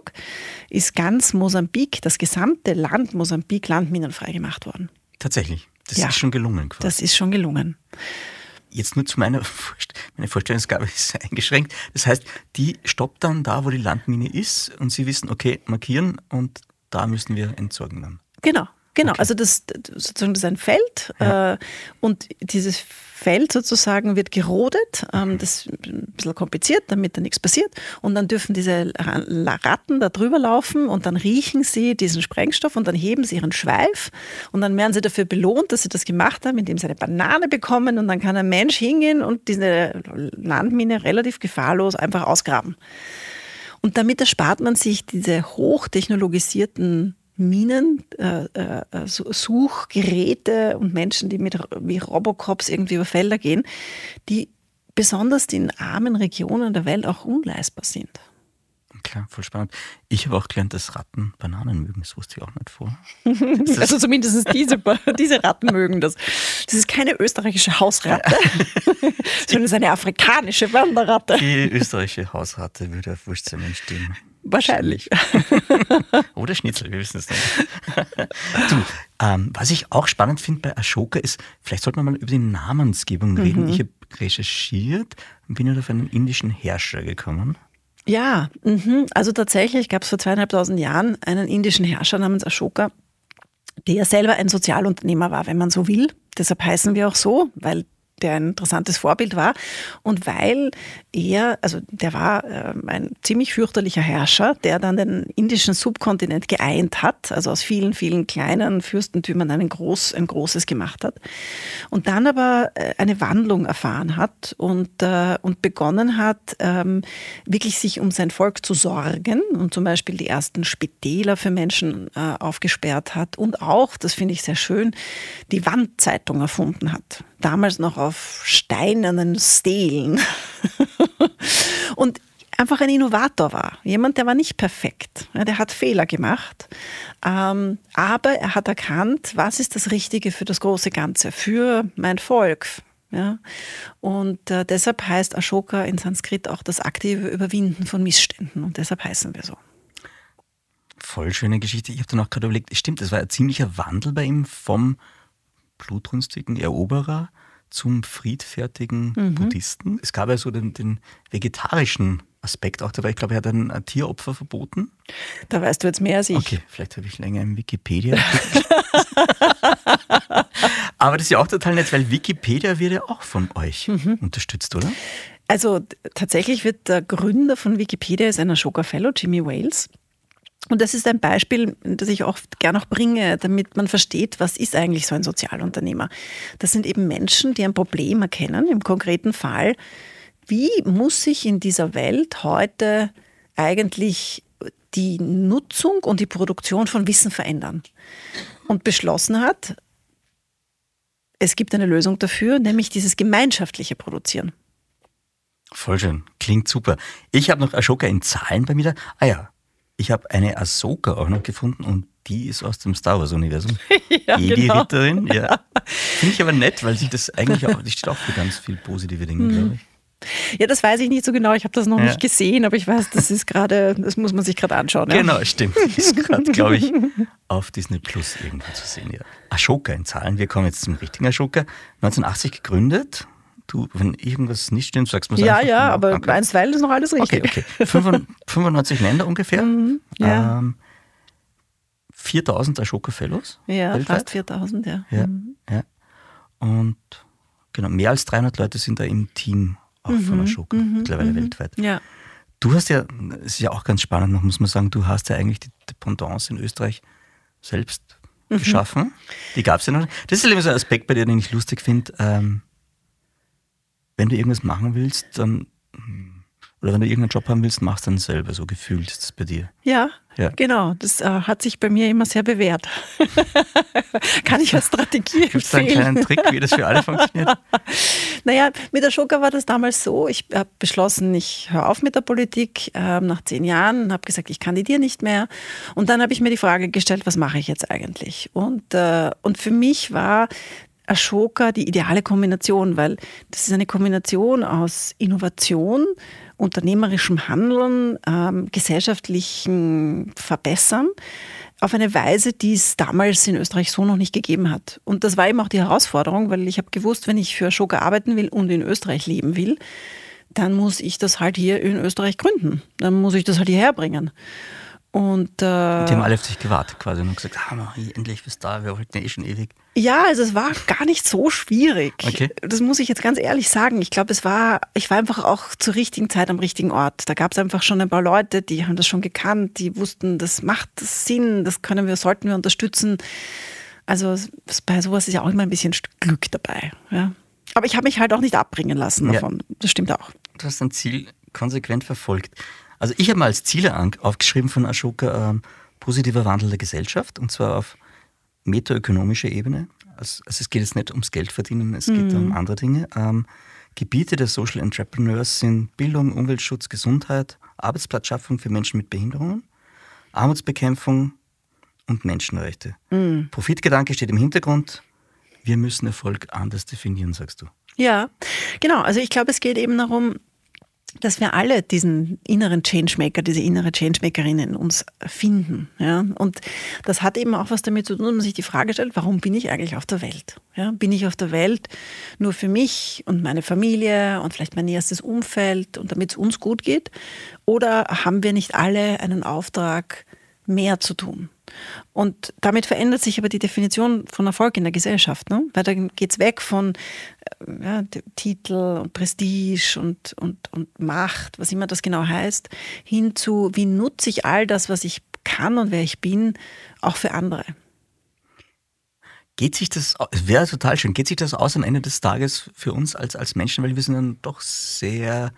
ist ganz Mosambik, das gesamte Land Mosambik, landminenfrei gemacht worden. Tatsächlich. Das ja, ist schon gelungen. Quasi. Das ist schon gelungen. Jetzt nur zu meiner meine Vorstellungsgabe ist eingeschränkt. Das heißt, die stoppt dann da, wo die Landmine ist und sie wissen, okay, markieren und da müssen wir entsorgen dann. Genau, Genau, okay. also das sozusagen das ist ein Feld ja. äh, und dieses Feld sozusagen wird gerodet. Ähm, das ist ein bisschen kompliziert, damit da nichts passiert. Und dann dürfen diese Ratten da drüber laufen und dann riechen sie diesen Sprengstoff und dann heben sie ihren Schweif und dann werden sie dafür belohnt, dass sie das gemacht haben, indem sie eine Banane bekommen und dann kann ein Mensch hingehen und diese Landmine relativ gefahrlos einfach ausgraben. Und damit erspart man sich diese hochtechnologisierten Minen, äh, äh, Suchgeräte und Menschen, die mit wie Robocops irgendwie über Felder gehen, die besonders in armen Regionen der Welt auch unleistbar sind. Klar, voll spannend. Ich habe auch gelernt, dass Ratten Bananen mögen. Das wusste ich auch nicht vor. Also zumindest diese, diese Ratten mögen das. Das ist keine österreichische Hausratte, sondern es ist eine afrikanische Wanderratte. Die österreichische Hausratte würde auf Wurstsemmeln stehen. Wahrscheinlich. Oder Schnitzel, wir wissen es nicht. du, ähm, was ich auch spannend finde bei Ashoka ist, vielleicht sollte man mal über die Namensgebung reden. Ich habe recherchiert und bin auf einen indischen Herrscher gekommen. Ja, mhm. also tatsächlich gab es vor zweieinhalbtausend Jahren einen indischen Herrscher namens Ashoka, der selber ein Sozialunternehmer war, wenn man so will. Deshalb heißen wir auch so, weil der ein interessantes Vorbild war. Und weil er, also der war äh, ein ziemlich fürchterlicher Herrscher, der dann den indischen Subkontinent geeint hat, also aus vielen, vielen kleinen Fürstentümern einen groß, ein großes gemacht hat. Und dann aber äh, eine Wandlung erfahren hat und, äh, und begonnen hat, ähm, wirklich sich um sein Volk zu sorgen und zum Beispiel die ersten Spitäler für Menschen äh, aufgesperrt hat und auch, das finde ich sehr schön, die Wandzeitung erfunden hat damals noch auf steinernen Stelen. und einfach ein Innovator war. Jemand, der war nicht perfekt. Der hat Fehler gemacht. Ähm, aber er hat erkannt, was ist das Richtige für das große Ganze, für mein Volk. Ja? Und äh, deshalb heißt Ashoka in Sanskrit auch das aktive Überwinden von Missständen. Und deshalb heißen wir so. Voll schöne Geschichte. Ich habe dann auch gerade überlegt, stimmt, das war ein ziemlicher Wandel bei ihm vom blutrünstigen Eroberer zum friedfertigen mhm. Buddhisten. Es gab ja so den, den, vegetarischen Aspekt auch dabei. Ich glaube, er hat ein, ein Tieropfer verboten. Da weißt du jetzt mehr als ich. Okay, vielleicht habe ich länger im Wikipedia. Aber das ist ja auch total nett, weil Wikipedia wird ja auch von euch mhm. unterstützt, oder? Also tatsächlich wird der Gründer von Wikipedia ist ein Ashoka Fellow, Jimmy Wales. Und das ist ein Beispiel, das ich oft gerne auch bringe, damit man versteht, was ist eigentlich so ein Sozialunternehmer. Das sind eben Menschen, die ein Problem erkennen, im konkreten Fall. Wie muss sich in dieser Welt heute eigentlich die Nutzung und die Produktion von Wissen verändern? Und beschlossen hat, es gibt eine Lösung dafür, nämlich dieses gemeinschaftliche Produzieren. Voll schön, klingt super. Ich habe noch Ashoka in Zahlen bei mir. Da. Ah ja, ich habe eine Ahsoka auch noch gefunden und die ist aus dem Star Wars-Universum. ja, Jedi-Ritterin, genau. ja. Finde ich aber nett, weil sich das eigentlich auch, die steht auch für ganz viele positive Dinge, mhm. glaube ich. Ja, das weiß ich nicht so genau. Ich habe das noch ja. nicht gesehen, aber ich weiß, das ist gerade, das muss man sich gerade anschauen. Ja? Genau, stimmt. Ist gerade, glaube ich, auf Disney Plus irgendwo zu sehen. Ja. Ashoka in Zahlen. Wir kommen jetzt zum richtigen Ashoka. 1980 gegründet, Du, wenn irgendwas nicht stimmt, sagst du mir Ja, ja, aber okay. einstweilen ist noch alles richtig. Okay, okay. 95 Länder ungefähr. Mhm, ja. Ähm, 4000 Ashoka Fellows. Ja, weltweit. fast 4000, ja. Ja, mhm. ja. Und genau, mehr als 300 Leute sind da im Team auch mhm, von Ashoka, mhm, mittlerweile mhm. weltweit. Ja. Du hast ja, es ist ja auch ganz spannend, muss man sagen, du hast ja eigentlich die Dependance in Österreich selbst mhm. geschaffen. Die gab es ja noch. Das ist immer so ein Aspekt bei dir, den ich lustig finde. Ähm, wenn du irgendwas machen willst, dann oder wenn du irgendeinen Job haben willst, machst dann selber, so gefühlt ist es bei dir. Ja, ja. genau. Das äh, hat sich bei mir immer sehr bewährt. Kann ich als Strategie Gibt es da einen kleinen Trick, wie das für alle funktioniert? naja, mit der Schoka war das damals so. Ich habe beschlossen, ich höre auf mit der Politik äh, nach zehn Jahren habe gesagt, ich kandidiere nicht mehr. Und dann habe ich mir die Frage gestellt, was mache ich jetzt eigentlich? Und, äh, und für mich war Ashoka die ideale Kombination, weil das ist eine Kombination aus Innovation, unternehmerischem Handeln, ähm, gesellschaftlichen Verbessern auf eine Weise, die es damals in Österreich so noch nicht gegeben hat. Und das war eben auch die Herausforderung, weil ich habe gewusst, wenn ich für Ashoka arbeiten will und in Österreich leben will, dann muss ich das halt hier in Österreich gründen. Dann muss ich das halt hierher bringen. Und, äh, die haben alle auf sich gewartet quasi und gesagt, ah, endlich bist du da, wir wollten ja eh schon ewig. Ja, also es war gar nicht so schwierig. Okay. Das muss ich jetzt ganz ehrlich sagen. Ich glaube, es war, ich war einfach auch zur richtigen Zeit am richtigen Ort. Da gab es einfach schon ein paar Leute, die haben das schon gekannt, die wussten, das macht Sinn, das können wir, sollten wir unterstützen. Also bei sowas ist ja auch immer ein bisschen Glück dabei. Ja. Aber ich habe mich halt auch nicht abbringen lassen davon. Ja. Das stimmt auch. Du hast dein Ziel konsequent verfolgt. Also ich habe mal als Ziele aufgeschrieben von Ashoka ähm, positiver Wandel der Gesellschaft und zwar auf metaökonomischer Ebene. Also, also, es geht jetzt nicht ums Geld verdienen, es geht um mhm. andere Dinge. Ähm, Gebiete der Social Entrepreneurs sind Bildung, Umweltschutz, Gesundheit, Arbeitsplatzschaffung für Menschen mit Behinderungen, Armutsbekämpfung und Menschenrechte. Mhm. Profitgedanke steht im Hintergrund. Wir müssen Erfolg anders definieren, sagst du. Ja, genau. Also ich glaube, es geht eben darum, dass wir alle diesen inneren Changemaker, diese innere Changemakerin in uns finden. Ja? Und das hat eben auch was damit zu tun, dass man sich die Frage stellt, warum bin ich eigentlich auf der Welt? Ja? Bin ich auf der Welt nur für mich und meine Familie und vielleicht mein erstes Umfeld und damit es uns gut geht? Oder haben wir nicht alle einen Auftrag, mehr zu tun? Und damit verändert sich aber die Definition von Erfolg in der Gesellschaft. Ne? Weil dann geht es weg von äh, ja, Titel und Prestige und, und, und Macht, was immer das genau heißt, hin zu, wie nutze ich all das, was ich kann und wer ich bin, auch für andere. Geht sich das, wäre total schön, geht sich das aus am Ende des Tages für uns als, als Menschen, weil wir sind dann doch sehr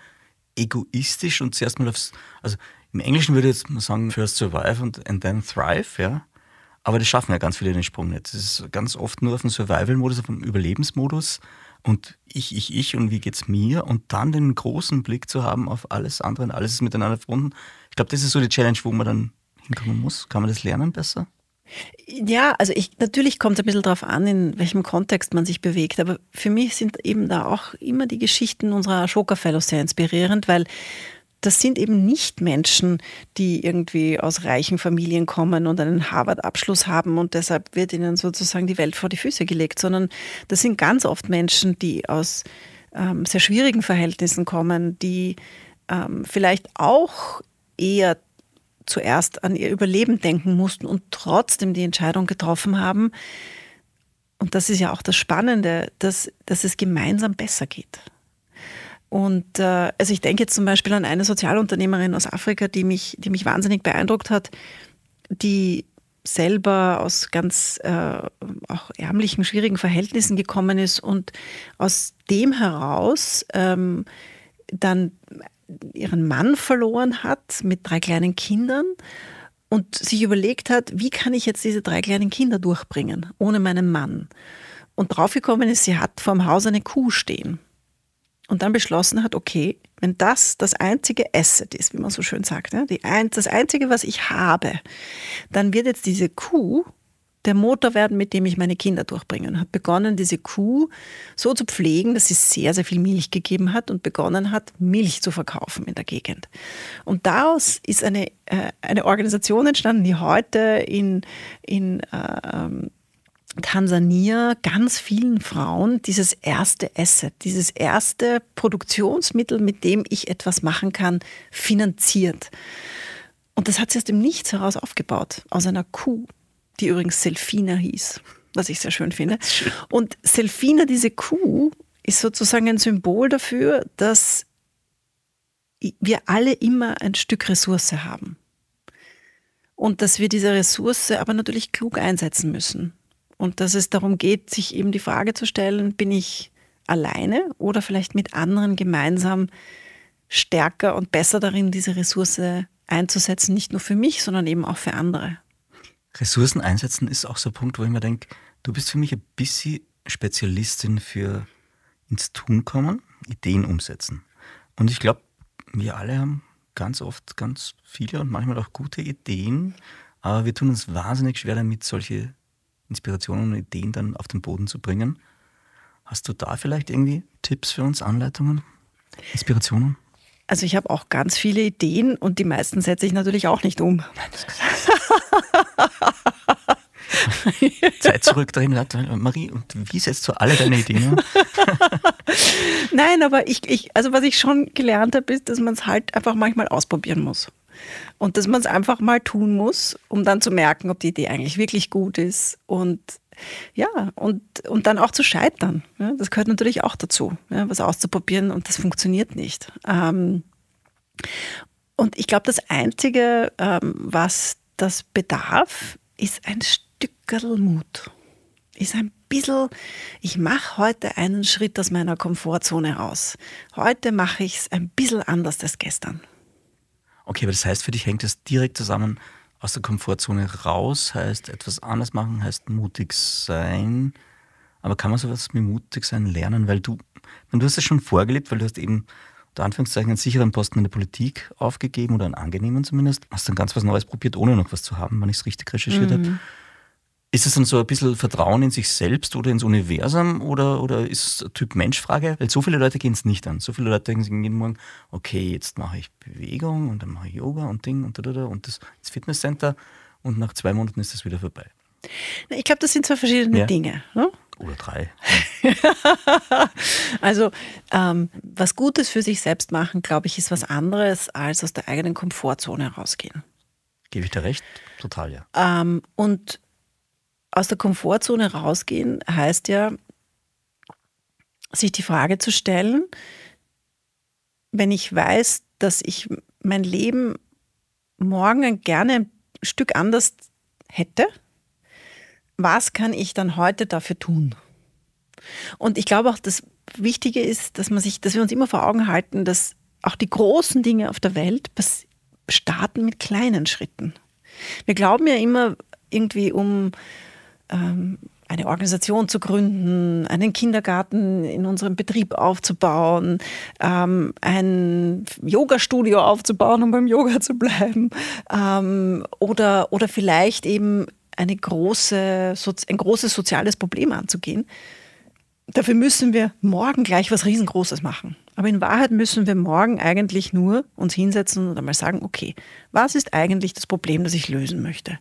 egoistisch und zuerst mal aufs, also im Englischen würde ich jetzt mal sagen, first survive and, and then thrive, ja. Aber das schaffen ja ganz viele den Sprung nicht. Das ist ganz oft nur auf dem Survival-Modus, auf dem Überlebensmodus und ich, ich, ich und wie geht's mir und dann den großen Blick zu haben auf alles andere und alles ist miteinander verbunden. Ich glaube, das ist so die Challenge, wo man dann hinkommen muss. Kann man das lernen besser? Ja, also ich, natürlich kommt es ein bisschen darauf an, in welchem Kontext man sich bewegt. Aber für mich sind eben da auch immer die Geschichten unserer Ashoka Fellows sehr inspirierend, weil das sind eben nicht Menschen, die irgendwie aus reichen Familien kommen und einen Harvard-Abschluss haben und deshalb wird ihnen sozusagen die Welt vor die Füße gelegt, sondern das sind ganz oft Menschen, die aus ähm, sehr schwierigen Verhältnissen kommen, die ähm, vielleicht auch eher zuerst an ihr Überleben denken mussten und trotzdem die Entscheidung getroffen haben. Und das ist ja auch das Spannende, dass, dass es gemeinsam besser geht. Und äh, also ich denke jetzt zum Beispiel an eine Sozialunternehmerin aus Afrika, die mich, die mich wahnsinnig beeindruckt hat, die selber aus ganz äh, auch ärmlichen, schwierigen Verhältnissen gekommen ist und aus dem heraus ähm, dann ihren Mann verloren hat mit drei kleinen Kindern und sich überlegt hat, wie kann ich jetzt diese drei kleinen Kinder durchbringen ohne meinen Mann. Und draufgekommen ist, sie hat vorm Haus eine Kuh stehen und dann beschlossen hat, okay, wenn das das einzige Asset ist, wie man so schön sagt, ne, ein, das einzige, was ich habe, dann wird jetzt diese Kuh der Motor werden, mit dem ich meine Kinder durchbringe. Und hat begonnen, diese Kuh so zu pflegen, dass sie sehr, sehr viel Milch gegeben hat und begonnen hat, Milch zu verkaufen in der Gegend. Und daraus ist eine, äh, eine Organisation entstanden, die heute in, in äh, ähm, Tansania ganz vielen Frauen dieses erste Asset, dieses erste Produktionsmittel, mit dem ich etwas machen kann, finanziert. Und das hat sie aus dem Nichts heraus aufgebaut, aus einer Kuh, die übrigens Selfina hieß, was ich sehr schön finde. Und Selfina, diese Kuh, ist sozusagen ein Symbol dafür, dass wir alle immer ein Stück Ressource haben. Und dass wir diese Ressource aber natürlich klug einsetzen müssen. Und dass es darum geht, sich eben die Frage zu stellen, bin ich alleine oder vielleicht mit anderen gemeinsam stärker und besser darin, diese Ressource einzusetzen, nicht nur für mich, sondern eben auch für andere. Ressourcen einsetzen ist auch so ein Punkt, wo ich mir denke, du bist für mich ein bisschen Spezialistin für ins Tun kommen, Ideen umsetzen. Und ich glaube, wir alle haben ganz oft ganz viele und manchmal auch gute Ideen, aber wir tun uns wahnsinnig schwer damit, solche Inspirationen und Ideen dann auf den Boden zu bringen. Hast du da vielleicht irgendwie Tipps für uns, Anleitungen, Inspirationen? Also ich habe auch ganz viele Ideen und die meisten setze ich natürlich auch nicht um. Nein, das Zeit zurückdrehen, Marie, und wie setzt du alle deine Ideen um? Nein, aber ich, ich, also was ich schon gelernt habe, ist, dass man es halt einfach manchmal ausprobieren muss. Und dass man es einfach mal tun muss, um dann zu merken, ob die Idee eigentlich wirklich gut ist. Und ja, und, und dann auch zu scheitern. Ja, das gehört natürlich auch dazu, ja, was auszuprobieren und das funktioniert nicht. Ähm, und ich glaube, das Einzige, ähm, was das bedarf, ist ein Stückerl Mut. Ist ein bisschen, ich mache heute einen Schritt aus meiner Komfortzone raus. Heute mache ich es ein bisschen anders als gestern. Okay, aber das heißt, für dich hängt es direkt zusammen, aus der Komfortzone raus heißt etwas anders machen, heißt mutig sein. Aber kann man sowas wie mutig sein lernen? Weil du, du hast es schon vorgelebt, weil du hast eben unter Anführungszeichen einen sicheren Posten in der Politik aufgegeben oder einen angenehmen zumindest. Hast dann ganz was Neues probiert, ohne noch was zu haben, wenn ich es richtig recherchiert mhm. habe. Ist es dann so ein bisschen Vertrauen in sich selbst oder ins Universum oder, oder ist es eine Typ-Mensch-Frage? Weil so viele Leute gehen es nicht an. So viele Leute denken sich jeden Morgen, okay, jetzt mache ich Bewegung und dann mache ich Yoga und Ding und da, da, da und das, das Fitnesscenter und nach zwei Monaten ist das wieder vorbei. Ich glaube, das sind zwei verschiedene ja. Dinge. Ne? Oder drei. also ähm, was Gutes für sich selbst machen, glaube ich, ist was anderes als aus der eigenen Komfortzone rausgehen. Gebe ich dir recht? Total, ja. Ähm, und aus der Komfortzone rausgehen heißt ja, sich die Frage zu stellen, wenn ich weiß, dass ich mein Leben morgen gerne ein Stück anders hätte, was kann ich dann heute dafür tun? Und ich glaube auch, das Wichtige ist, dass man sich, dass wir uns immer vor Augen halten, dass auch die großen Dinge auf der Welt starten mit kleinen Schritten. Wir glauben ja immer irgendwie um ähm, eine Organisation zu gründen, einen Kindergarten in unserem Betrieb aufzubauen, ähm, ein Yoga-Studio aufzubauen, um beim Yoga zu bleiben, ähm, oder, oder vielleicht eben eine große, ein großes soziales Problem anzugehen. Dafür müssen wir morgen gleich was Riesengroßes machen. Aber in Wahrheit müssen wir morgen eigentlich nur uns hinsetzen und einmal sagen, okay, was ist eigentlich das Problem, das ich lösen möchte?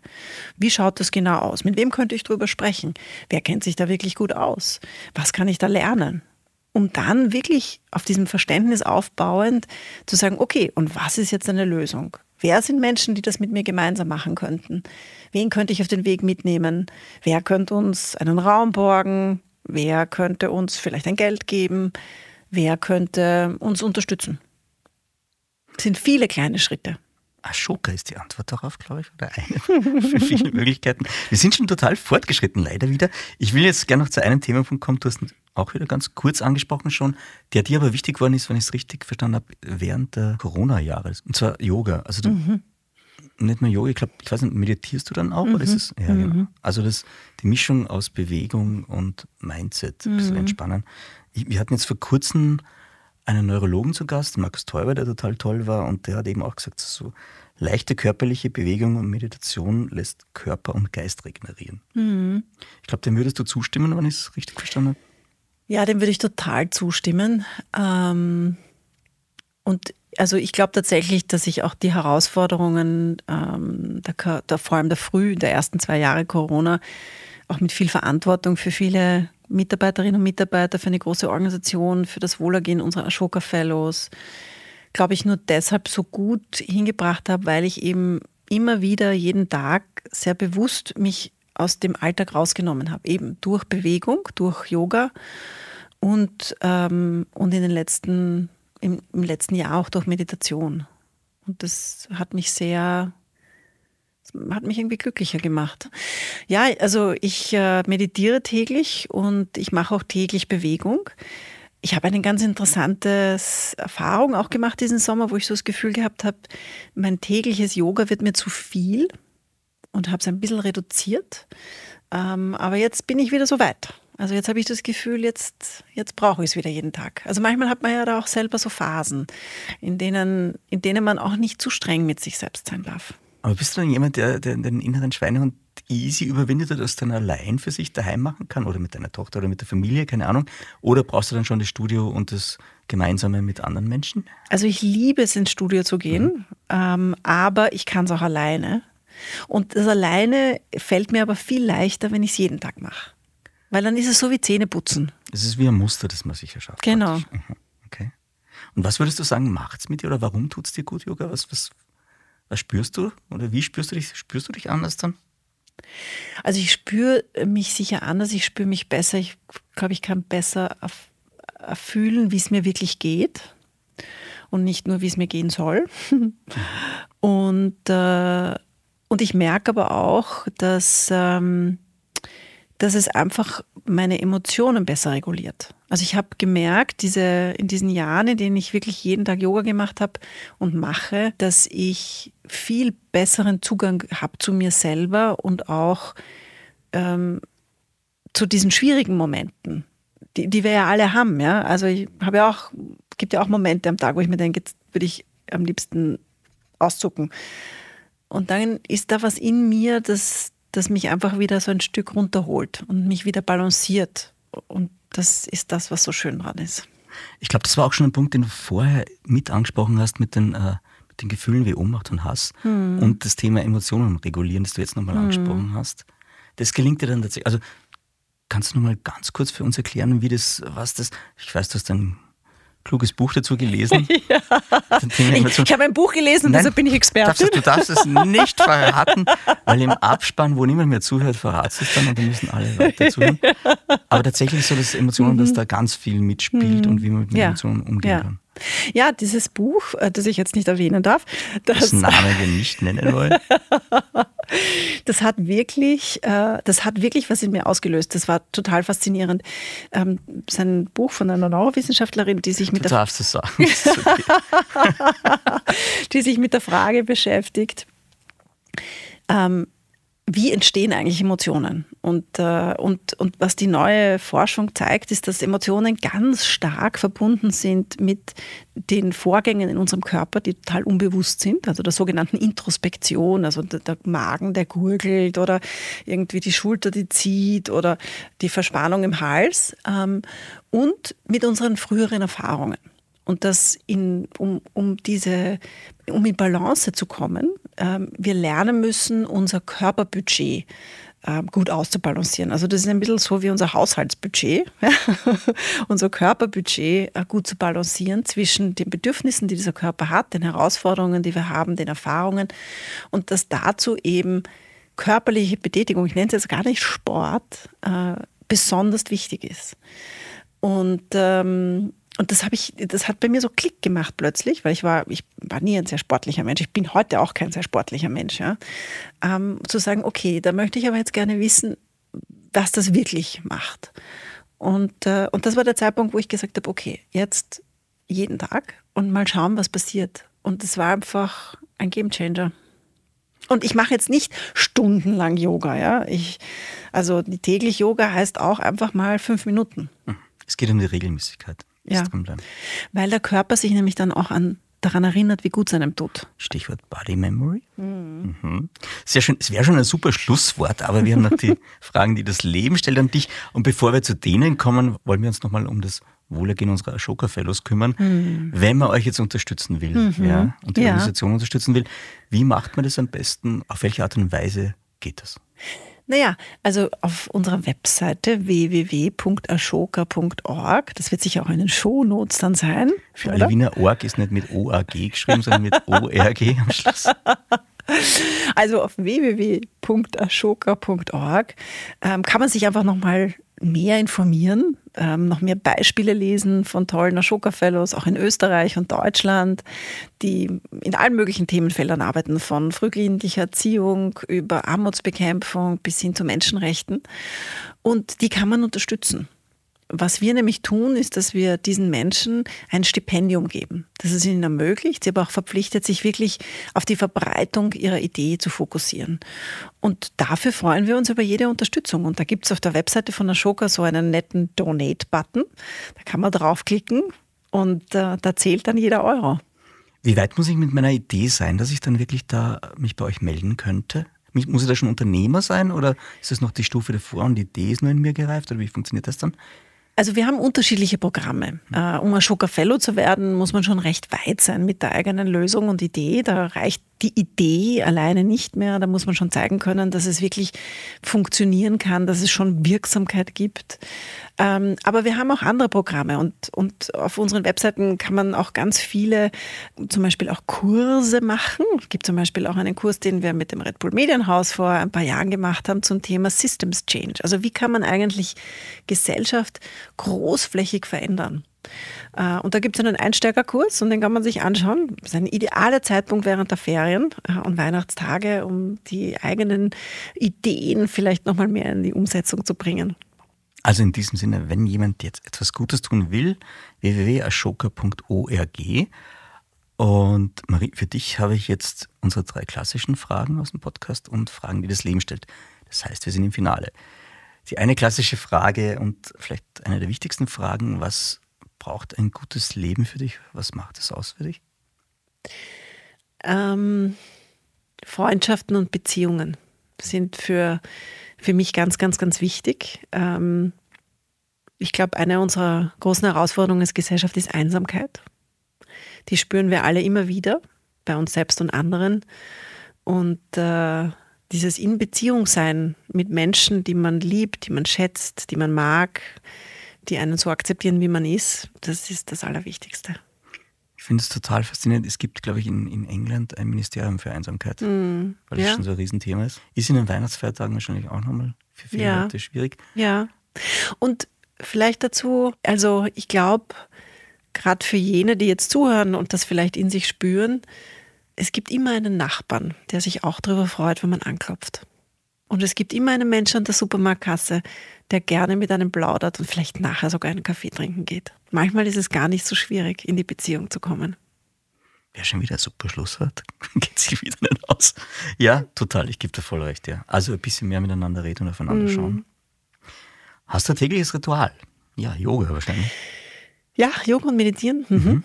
Wie schaut das genau aus? Mit wem könnte ich darüber sprechen? Wer kennt sich da wirklich gut aus? Was kann ich da lernen? Um dann wirklich auf diesem Verständnis aufbauend zu sagen, okay, und was ist jetzt eine Lösung? Wer sind Menschen, die das mit mir gemeinsam machen könnten? Wen könnte ich auf den Weg mitnehmen? Wer könnte uns einen Raum borgen? Wer könnte uns vielleicht ein Geld geben? Wer könnte uns unterstützen? Es sind viele kleine Schritte. Ashoka ist die Antwort darauf, glaube ich, oder eine für viele Möglichkeiten. Wir sind schon total fortgeschritten, leider wieder. Ich will jetzt gerne noch zu einem Themenpunkt kommen. Du hast auch wieder ganz kurz angesprochen schon, der dir aber wichtig geworden ist, wenn ich es richtig verstanden habe, während der Corona-Jahre. Und zwar Yoga. Also du, mhm. Nicht nur Yoga, ich glaube, ich weiß nicht, meditierst du dann auch? Mhm. Oder ist es, ja, mhm. genau. Also das, die Mischung aus Bewegung und Mindset, ein bisschen mhm. entspannen. Ich, wir hatten jetzt vor kurzem einen Neurologen zu Gast, Markus Teuber, der total toll war, und der hat eben auch gesagt, so leichte körperliche Bewegung und Meditation lässt Körper und Geist regenerieren. Mhm. Ich glaube, dem würdest du zustimmen, wenn ich es richtig verstanden habe. Ja, dem würde ich total zustimmen. Ähm, und also ich glaube tatsächlich, dass ich auch die Herausforderungen, ähm, der, der, vor allem der Früh, der ersten zwei Jahre Corona, auch mit viel Verantwortung für viele Mitarbeiterinnen und Mitarbeiter, für eine große Organisation, für das Wohlergehen unserer Ashoka Fellows, glaube ich, nur deshalb so gut hingebracht habe, weil ich eben immer wieder jeden Tag sehr bewusst mich aus dem Alltag rausgenommen habe, eben durch Bewegung, durch Yoga und, ähm, und in den letzten, im, im letzten Jahr auch durch Meditation. Und das hat mich sehr, hat mich irgendwie glücklicher gemacht. Ja, also ich äh, meditiere täglich und ich mache auch täglich Bewegung. Ich habe eine ganz interessante Erfahrung auch gemacht diesen Sommer, wo ich so das Gefühl gehabt habe, mein tägliches Yoga wird mir zu viel und habe es ein bisschen reduziert. Ähm, aber jetzt bin ich wieder so weit. Also jetzt habe ich das Gefühl, jetzt, jetzt brauche ich es wieder jeden Tag. Also manchmal hat man ja da auch selber so Phasen, in denen, in denen man auch nicht zu streng mit sich selbst sein darf. Aber bist du dann jemand, der, der den inneren Schweinehund easy überwindet oder das dann allein für sich daheim machen kann oder mit deiner Tochter oder mit der Familie, keine Ahnung? Oder brauchst du dann schon das Studio und das Gemeinsame mit anderen Menschen? Also ich liebe es, ins Studio zu gehen, mhm. ähm, aber ich kann es auch alleine. Und das alleine fällt mir aber viel leichter, wenn ich es jeden Tag mache. Weil dann ist es so wie Zähneputzen. Es ist wie ein Muster, das man sicher schafft. Genau. Mhm. Okay. Und was würdest du sagen, macht es mit dir oder warum tut es dir gut, Yoga? Was, was, was spürst du oder wie spürst du dich? Spürst du dich anders dann? Also ich spüre mich sicher anders, ich spüre mich besser. Ich glaube, ich kann besser erfühlen, wie es mir wirklich geht und nicht nur, wie es mir gehen soll. und, äh, und ich merke aber auch, dass ähm, dass es einfach meine Emotionen besser reguliert. Also ich habe gemerkt, diese, in diesen Jahren, in denen ich wirklich jeden Tag Yoga gemacht habe und mache, dass ich viel besseren Zugang habe zu mir selber und auch ähm, zu diesen schwierigen Momenten, die, die wir ja alle haben. Ja? Also ich habe ja auch gibt ja auch Momente am Tag, wo ich mir denke, jetzt würde ich am liebsten auszucken. Und dann ist da was in mir, das, das mich einfach wieder so ein Stück runterholt und mich wieder balanciert. Und das ist das, was so schön dran ist. Ich glaube, das war auch schon ein Punkt, den du vorher mit angesprochen hast mit den, äh, mit den Gefühlen wie Ohnmacht und Hass hm. und das Thema Emotionen regulieren, das du jetzt nochmal hm. angesprochen hast. Das gelingt dir dann tatsächlich. Also kannst du nochmal ganz kurz für uns erklären, wie das, was das, ich weiß, du hast dann kluges Buch dazu gelesen. Ja. Ich, ich habe ein Buch gelesen und deshalb bin ich Experte. du darfst es nicht verraten, weil im Abspann, wo niemand mehr zuhört, verratst du es dann und dann müssen alle weiter zuhören. Aber tatsächlich so, dass Emotionen, mhm. dass da ganz viel mitspielt mhm. und wie man mit ja. Emotionen umgehen ja. kann. Ja, dieses Buch, äh, das ich jetzt nicht erwähnen darf, das, das Name wir nicht nennen wollen. das hat wirklich, äh, das hat wirklich was in mir ausgelöst. Das war total faszinierend. Ähm, sein Buch von einer Neurowissenschaftlerin, die sich mit du der darfst es sagen. die sich mit der Frage beschäftigt. Ähm, wie entstehen eigentlich Emotionen? Und, äh, und, und was die neue Forschung zeigt, ist, dass Emotionen ganz stark verbunden sind mit den Vorgängen in unserem Körper, die total unbewusst sind, also der sogenannten Introspektion, also der, der Magen, der gurgelt oder irgendwie die Schulter, die zieht oder die Verspannung im Hals ähm, und mit unseren früheren Erfahrungen. Und das in, um, um diese, um in Balance zu kommen, wir lernen müssen, unser Körperbudget ähm, gut auszubalancieren. Also das ist ein bisschen so wie unser Haushaltsbudget, unser Körperbudget äh, gut zu balancieren zwischen den Bedürfnissen, die dieser Körper hat, den Herausforderungen, die wir haben, den Erfahrungen und dass dazu eben körperliche Betätigung, ich nenne es jetzt gar nicht Sport, äh, besonders wichtig ist. Und ähm, und das habe ich, das hat bei mir so Klick gemacht plötzlich, weil ich war, ich war nie ein sehr sportlicher Mensch. Ich bin heute auch kein sehr sportlicher Mensch. Ja. Ähm, zu sagen, okay, da möchte ich aber jetzt gerne wissen, was das wirklich macht. Und, äh, und das war der Zeitpunkt, wo ich gesagt habe, okay, jetzt jeden Tag und mal schauen, was passiert. Und es war einfach ein Gamechanger. Und ich mache jetzt nicht stundenlang Yoga, ja. Ich, also täglich Yoga heißt auch einfach mal fünf Minuten. Es geht um die Regelmäßigkeit. Ja, weil der Körper sich nämlich dann auch an daran erinnert, wie gut es einem tut. Stichwort Body Memory. Mhm. Mhm. Sehr schön. Es wäre schon ein super Schlusswort, aber wir haben noch die Fragen, die das Leben stellt an dich. Und bevor wir zu denen kommen, wollen wir uns nochmal um das Wohlergehen unserer Ashoka Fellows kümmern. Mhm. Wenn man euch jetzt unterstützen will mhm. ja, und die ja. Organisation unterstützen will, wie macht man das am besten? Auf welche Art und Weise geht das? Naja, also auf unserer Webseite www.ashoka.org, das wird sicher auch in den Shownotes dann sein. Für oder? alle Wiener Org ist nicht mit OAG geschrieben, sondern mit ORG am Schluss. Also auf www.ashoka.org ähm, kann man sich einfach nochmal mehr informieren, ähm, noch mehr Beispiele lesen von tollen Ashoka Fellows, auch in Österreich und Deutschland, die in allen möglichen Themenfeldern arbeiten, von frühkindlicher Erziehung über Armutsbekämpfung bis hin zu Menschenrechten. Und die kann man unterstützen. Was wir nämlich tun, ist, dass wir diesen Menschen ein Stipendium geben. Das es ihnen ermöglicht, sie aber auch verpflichtet, sich wirklich auf die Verbreitung ihrer Idee zu fokussieren. Und dafür freuen wir uns über jede Unterstützung. Und da gibt es auf der Webseite von Ashoka so einen netten Donate-Button. Da kann man draufklicken und äh, da zählt dann jeder Euro. Wie weit muss ich mit meiner Idee sein, dass ich dann wirklich da mich bei euch melden könnte? Muss ich da schon Unternehmer sein oder ist das noch die Stufe davor und die Idee ist nur in mir gereift oder wie funktioniert das dann? Also wir haben unterschiedliche Programme. Uh, um Ashoka Fellow zu werden, muss man schon recht weit sein mit der eigenen Lösung und Idee. Da reicht die Idee alleine nicht mehr. Da muss man schon zeigen können, dass es wirklich funktionieren kann, dass es schon Wirksamkeit gibt. Ähm, aber wir haben auch andere Programme und, und auf unseren Webseiten kann man auch ganz viele, zum Beispiel auch Kurse machen. Es gibt zum Beispiel auch einen Kurs, den wir mit dem Red Bull Medienhaus vor ein paar Jahren gemacht haben zum Thema Systems Change. Also wie kann man eigentlich Gesellschaft großflächig verändern? Äh, und da gibt es einen Einsteigerkurs und den kann man sich anschauen. Das ist ein idealer Zeitpunkt während der Ferien äh, und Weihnachtstage, um die eigenen Ideen vielleicht nochmal mehr in die Umsetzung zu bringen. Also in diesem Sinne, wenn jemand jetzt etwas Gutes tun will, www.ashoka.org. Und Marie, für dich habe ich jetzt unsere drei klassischen Fragen aus dem Podcast und Fragen, die das Leben stellt. Das heißt, wir sind im Finale. Die eine klassische Frage und vielleicht eine der wichtigsten Fragen, was braucht ein gutes Leben für dich? Was macht es aus für dich? Ähm, Freundschaften und Beziehungen sind für, für mich ganz, ganz, ganz wichtig. Ähm, ich glaube, eine unserer großen Herausforderungen als Gesellschaft ist Einsamkeit. Die spüren wir alle immer wieder, bei uns selbst und anderen. Und äh, dieses In Beziehung sein mit Menschen, die man liebt, die man schätzt, die man mag, die einen so akzeptieren, wie man ist, das ist das Allerwichtigste. Ich finde es total faszinierend. Es gibt, glaube ich, in, in England ein Ministerium für Einsamkeit, mm, weil das ja. schon so ein Riesenthema ist. Ist in den Weihnachtsfeiertagen wahrscheinlich auch nochmal für viele ja. Leute schwierig. Ja. Und vielleicht dazu, also ich glaube, gerade für jene, die jetzt zuhören und das vielleicht in sich spüren, es gibt immer einen Nachbarn, der sich auch darüber freut, wenn man anklopft. Und es gibt immer einen Menschen an der Supermarktkasse, der gerne mit einem plaudert und vielleicht nachher sogar einen Kaffee trinken geht. Manchmal ist es gar nicht so schwierig, in die Beziehung zu kommen. Wäre schon wieder ein super Schlusswort. Geht sich wieder nicht aus. Ja, total, ich gebe dir voll recht, ja. Also ein bisschen mehr miteinander reden und aufeinander mm. schauen. Hast du ein tägliches Ritual? Ja, Yoga wahrscheinlich. Ja, Yoga und Meditieren. Mhm. Mhm.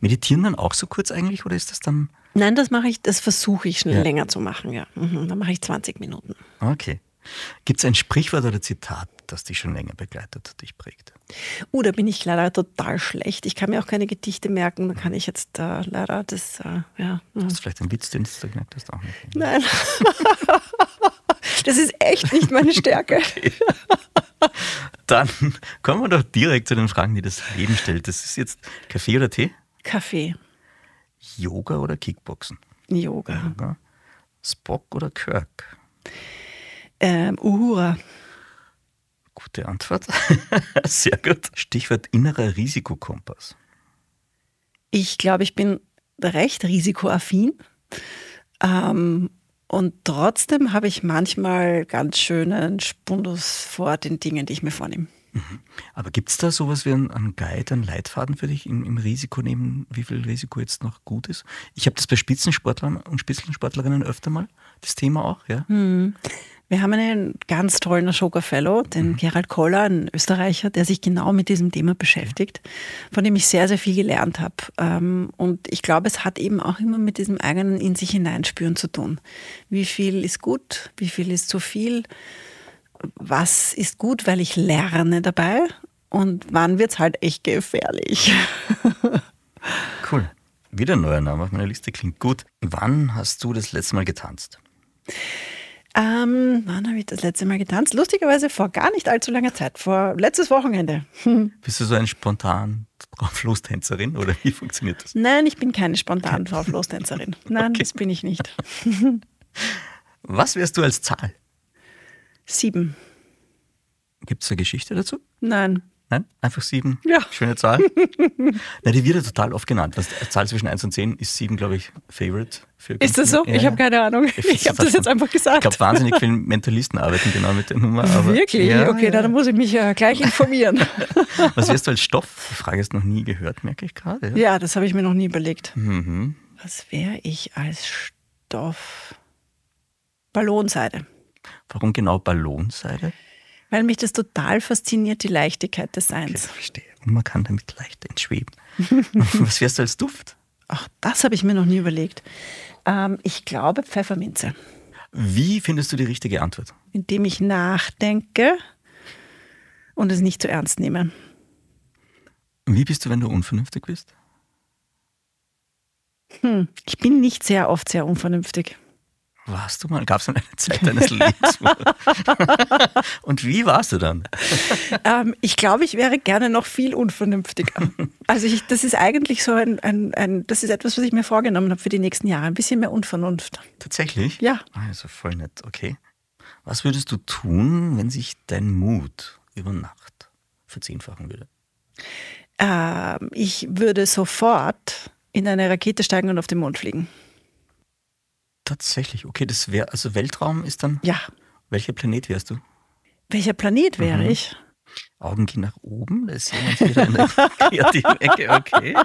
Meditieren dann auch so kurz eigentlich oder ist das dann Nein, das mache ich, das versuche ich schnell ja. länger zu machen, ja. Mhm, dann mache ich 20 Minuten. Okay. Gibt es ein Sprichwort oder Zitat, das dich schon länger begleitet, dich prägt? Uh, da bin ich leider total schlecht. Ich kann mir auch keine Gedichte merken. Da kann ich jetzt äh, leider das, äh, ja. Hast du vielleicht einen Witz, den du gemerkt hast? Auch nicht. Nein. das ist echt nicht meine Stärke. Okay. Dann kommen wir doch direkt zu den Fragen, die das Leben stellt. Das ist jetzt Kaffee oder Tee? Kaffee. Yoga oder Kickboxen? Yoga. Yoga. Spock oder Kirk? Ähm, Uhura. Gute Antwort. Sehr gut. Stichwort innerer Risikokompass. Ich glaube, ich bin recht risikoaffin. Ähm, und trotzdem habe ich manchmal ganz schönen Spundus vor den Dingen, die ich mir vornehme. Aber gibt es da sowas wie einen, Guide, einen Leitfaden für dich im, im Risiko nehmen, wie viel Risiko jetzt noch gut ist? Ich habe das bei Spitzensportlern und Spitzensportlerinnen öfter mal, das Thema auch, ja. Mhm. Wir haben einen ganz tollen Ashoka Fellow, den mhm. Gerald Koller, ein Österreicher, der sich genau mit diesem Thema beschäftigt, von dem ich sehr, sehr viel gelernt habe. Ähm, und ich glaube, es hat eben auch immer mit diesem eigenen in sich hineinspüren zu tun. Wie viel ist gut, wie viel ist zu viel? Was ist gut, weil ich lerne dabei und wann wird es halt echt gefährlich. cool. Wieder ein neuer Name auf meiner Liste, klingt gut. Wann hast du das letzte Mal getanzt? Ähm, wann habe ich das letzte Mal getanzt? Lustigerweise vor gar nicht allzu langer Zeit, vor letztes Wochenende. Bist du so eine spontan Drauflostänzerin oder wie funktioniert das? Nein, ich bin keine spontan Drauflostänzerin. Nein, okay. das bin ich nicht. Was wärst du als Zahl? Sieben. Gibt es eine Geschichte dazu? Nein. Nein? Einfach sieben? Ja. Schöne Zahl. Na, die wird ja total oft genannt. Was, Zahl zwischen 1 und 10 ist 7, glaube ich, Favorite. Für ist das so? Ja, ich habe keine Ahnung. Ich, ich habe das jetzt einfach gesagt. Ich glaube, wahnsinnig viele Mentalisten arbeiten genau mit der Nummer. Aber Wirklich? Ja, okay, dann muss ich mich ja gleich informieren. Was wirst du als Stoff? Die Frage ist noch nie gehört, merke ich gerade. Ja, ja das habe ich mir noch nie überlegt. Mhm. Was wäre ich als Stoff? Ballonseide. Warum genau Ballonseide? Weil mich das total fasziniert, die Leichtigkeit des Seins. Okay, verstehe. Und man kann damit leicht entschweben. Was wärst du als Duft? Ach, das habe ich mir noch nie überlegt. Ähm, ich glaube Pfefferminze. Wie findest du die richtige Antwort? Indem ich nachdenke und es nicht zu ernst nehme. Wie bist du, wenn du unvernünftig bist? Hm, ich bin nicht sehr oft sehr unvernünftig. Warst du mal? Gab es mal eine Zeit deines Lebens? Und wie warst du dann? Ähm, ich glaube, ich wäre gerne noch viel unvernünftiger. Also ich, das ist eigentlich so ein, ein, ein, das ist etwas, was ich mir vorgenommen habe für die nächsten Jahre. Ein bisschen mehr Unvernunft. Tatsächlich? Ja. Also voll nett, okay. Was würdest du tun, wenn sich dein Mut über Nacht verzehnfachen würde? Ähm, ich würde sofort in eine Rakete steigen und auf den Mond fliegen. Tatsächlich, okay, das wäre, also Weltraum ist dann. Ja. Welcher Planet wärst du? Welcher Planet wäre mhm. ich? Augen gehen nach oben, da ist jemand wieder in der kreativen Ecke, okay.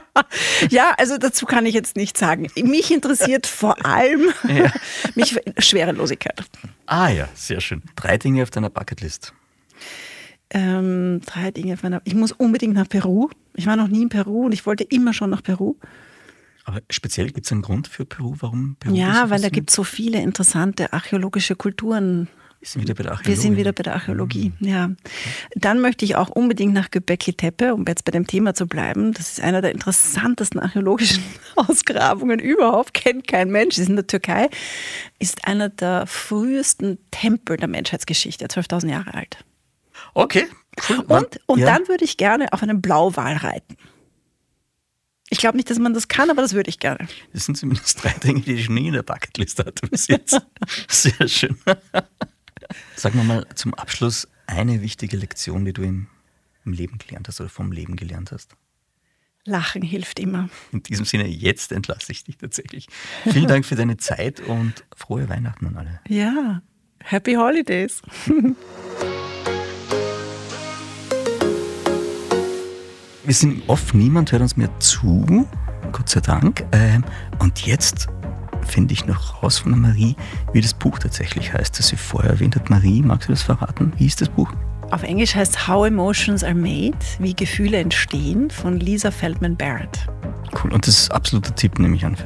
Ja, also dazu kann ich jetzt nichts sagen. Mich interessiert vor allem ja. mich Schwerelosigkeit. Ah ja, sehr schön. Drei Dinge auf deiner Bucketlist. Ähm, drei Dinge. Ich muss unbedingt nach Peru. Ich war noch nie in Peru und ich wollte immer schon nach Peru. Aber speziell gibt es einen Grund für Peru, warum Peru? Ja, weil da gibt es so viele interessante archäologische Kulturen. Wir sind wieder bei der Archäologie. Wir sind wieder bei der Archäologie, mhm. ja. Dann möchte ich auch unbedingt nach Göbekli Tepe, um jetzt bei dem Thema zu bleiben. Das ist einer der interessantesten archäologischen Ausgrabungen überhaupt. Kennt kein Mensch. ist in der Türkei. Ist einer der frühesten Tempel der Menschheitsgeschichte, 12.000 Jahre alt. Okay. Cool. Und, und ja. dann würde ich gerne auf einem Blauwal reiten. Ich glaube nicht, dass man das kann, aber das würde ich gerne. Das sind zumindest drei Dinge, die ich nie in der Bucketliste hatte bis jetzt. Sehr schön. Sagen wir mal zum Abschluss eine wichtige Lektion, die du im, im Leben gelernt hast oder vom Leben gelernt hast. Lachen hilft immer. In diesem Sinne, jetzt entlasse ich dich tatsächlich. Vielen Dank für deine Zeit und frohe Weihnachten an alle. Ja, Happy Holidays. Wir sind oft, niemand hört uns mehr zu, Gott sei Dank. Ähm, und jetzt finde ich noch raus von der Marie, wie das Buch tatsächlich heißt, das sie vorher erwähnt hat. Marie, magst du das verraten? Wie ist das Buch? Auf Englisch heißt How Emotions Are Made, wie Gefühle entstehen, von Lisa Feldman Barrett. Cool, und das ist absoluter Tipp, nehme ich an.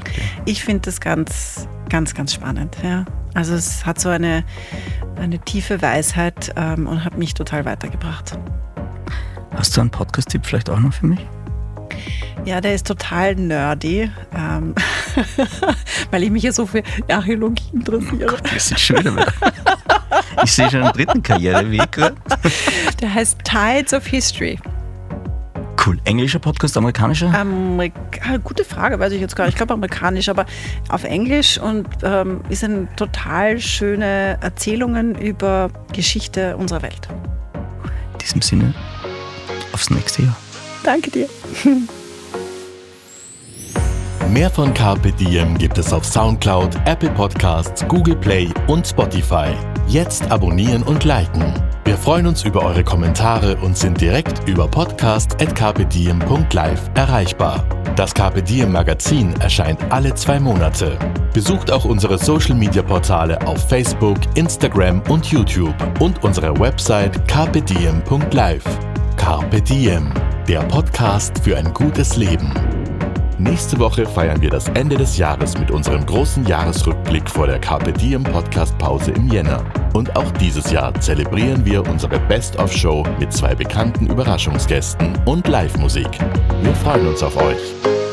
Ich finde das ganz, ganz, ganz spannend. Ja. Also es hat so eine, eine tiefe Weisheit ähm, und hat mich total weitergebracht. Hast du einen Podcast-Tipp vielleicht auch noch für mich? Ja, der ist total nerdy, ähm, weil ich mich ja so für Archäologie interessiere. Oh Gott, wir sind schon wieder Ich sehe schon einen dritten Karriereweg. Der heißt Tides of History. Cool. Englischer Podcast, amerikanischer? Amerika ah, gute Frage, weiß ich jetzt gar nicht. Ich glaube amerikanisch, aber auf Englisch und ähm, ist ein total schöne Erzählungen über Geschichte unserer Welt. In diesem Sinne, aufs nächste Jahr. Danke dir. Mehr von Carpe Diem gibt es auf Soundcloud, Apple Podcasts, Google Play und Spotify. Jetzt abonnieren und liken. Wir freuen uns über eure Kommentare und sind direkt über podcast.carpediem.live erreichbar. Das Carpe Diem Magazin erscheint alle zwei Monate. Besucht auch unsere Social Media Portale auf Facebook, Instagram und YouTube und unsere Website carpediem.live. Carpe Diem, der Podcast für ein gutes Leben. Nächste Woche feiern wir das Ende des Jahres mit unserem großen Jahresrückblick vor der Carpe Diem Podcast Pause im Jänner. Und auch dieses Jahr zelebrieren wir unsere Best-of-Show mit zwei bekannten Überraschungsgästen und Live-Musik. Wir freuen uns auf euch.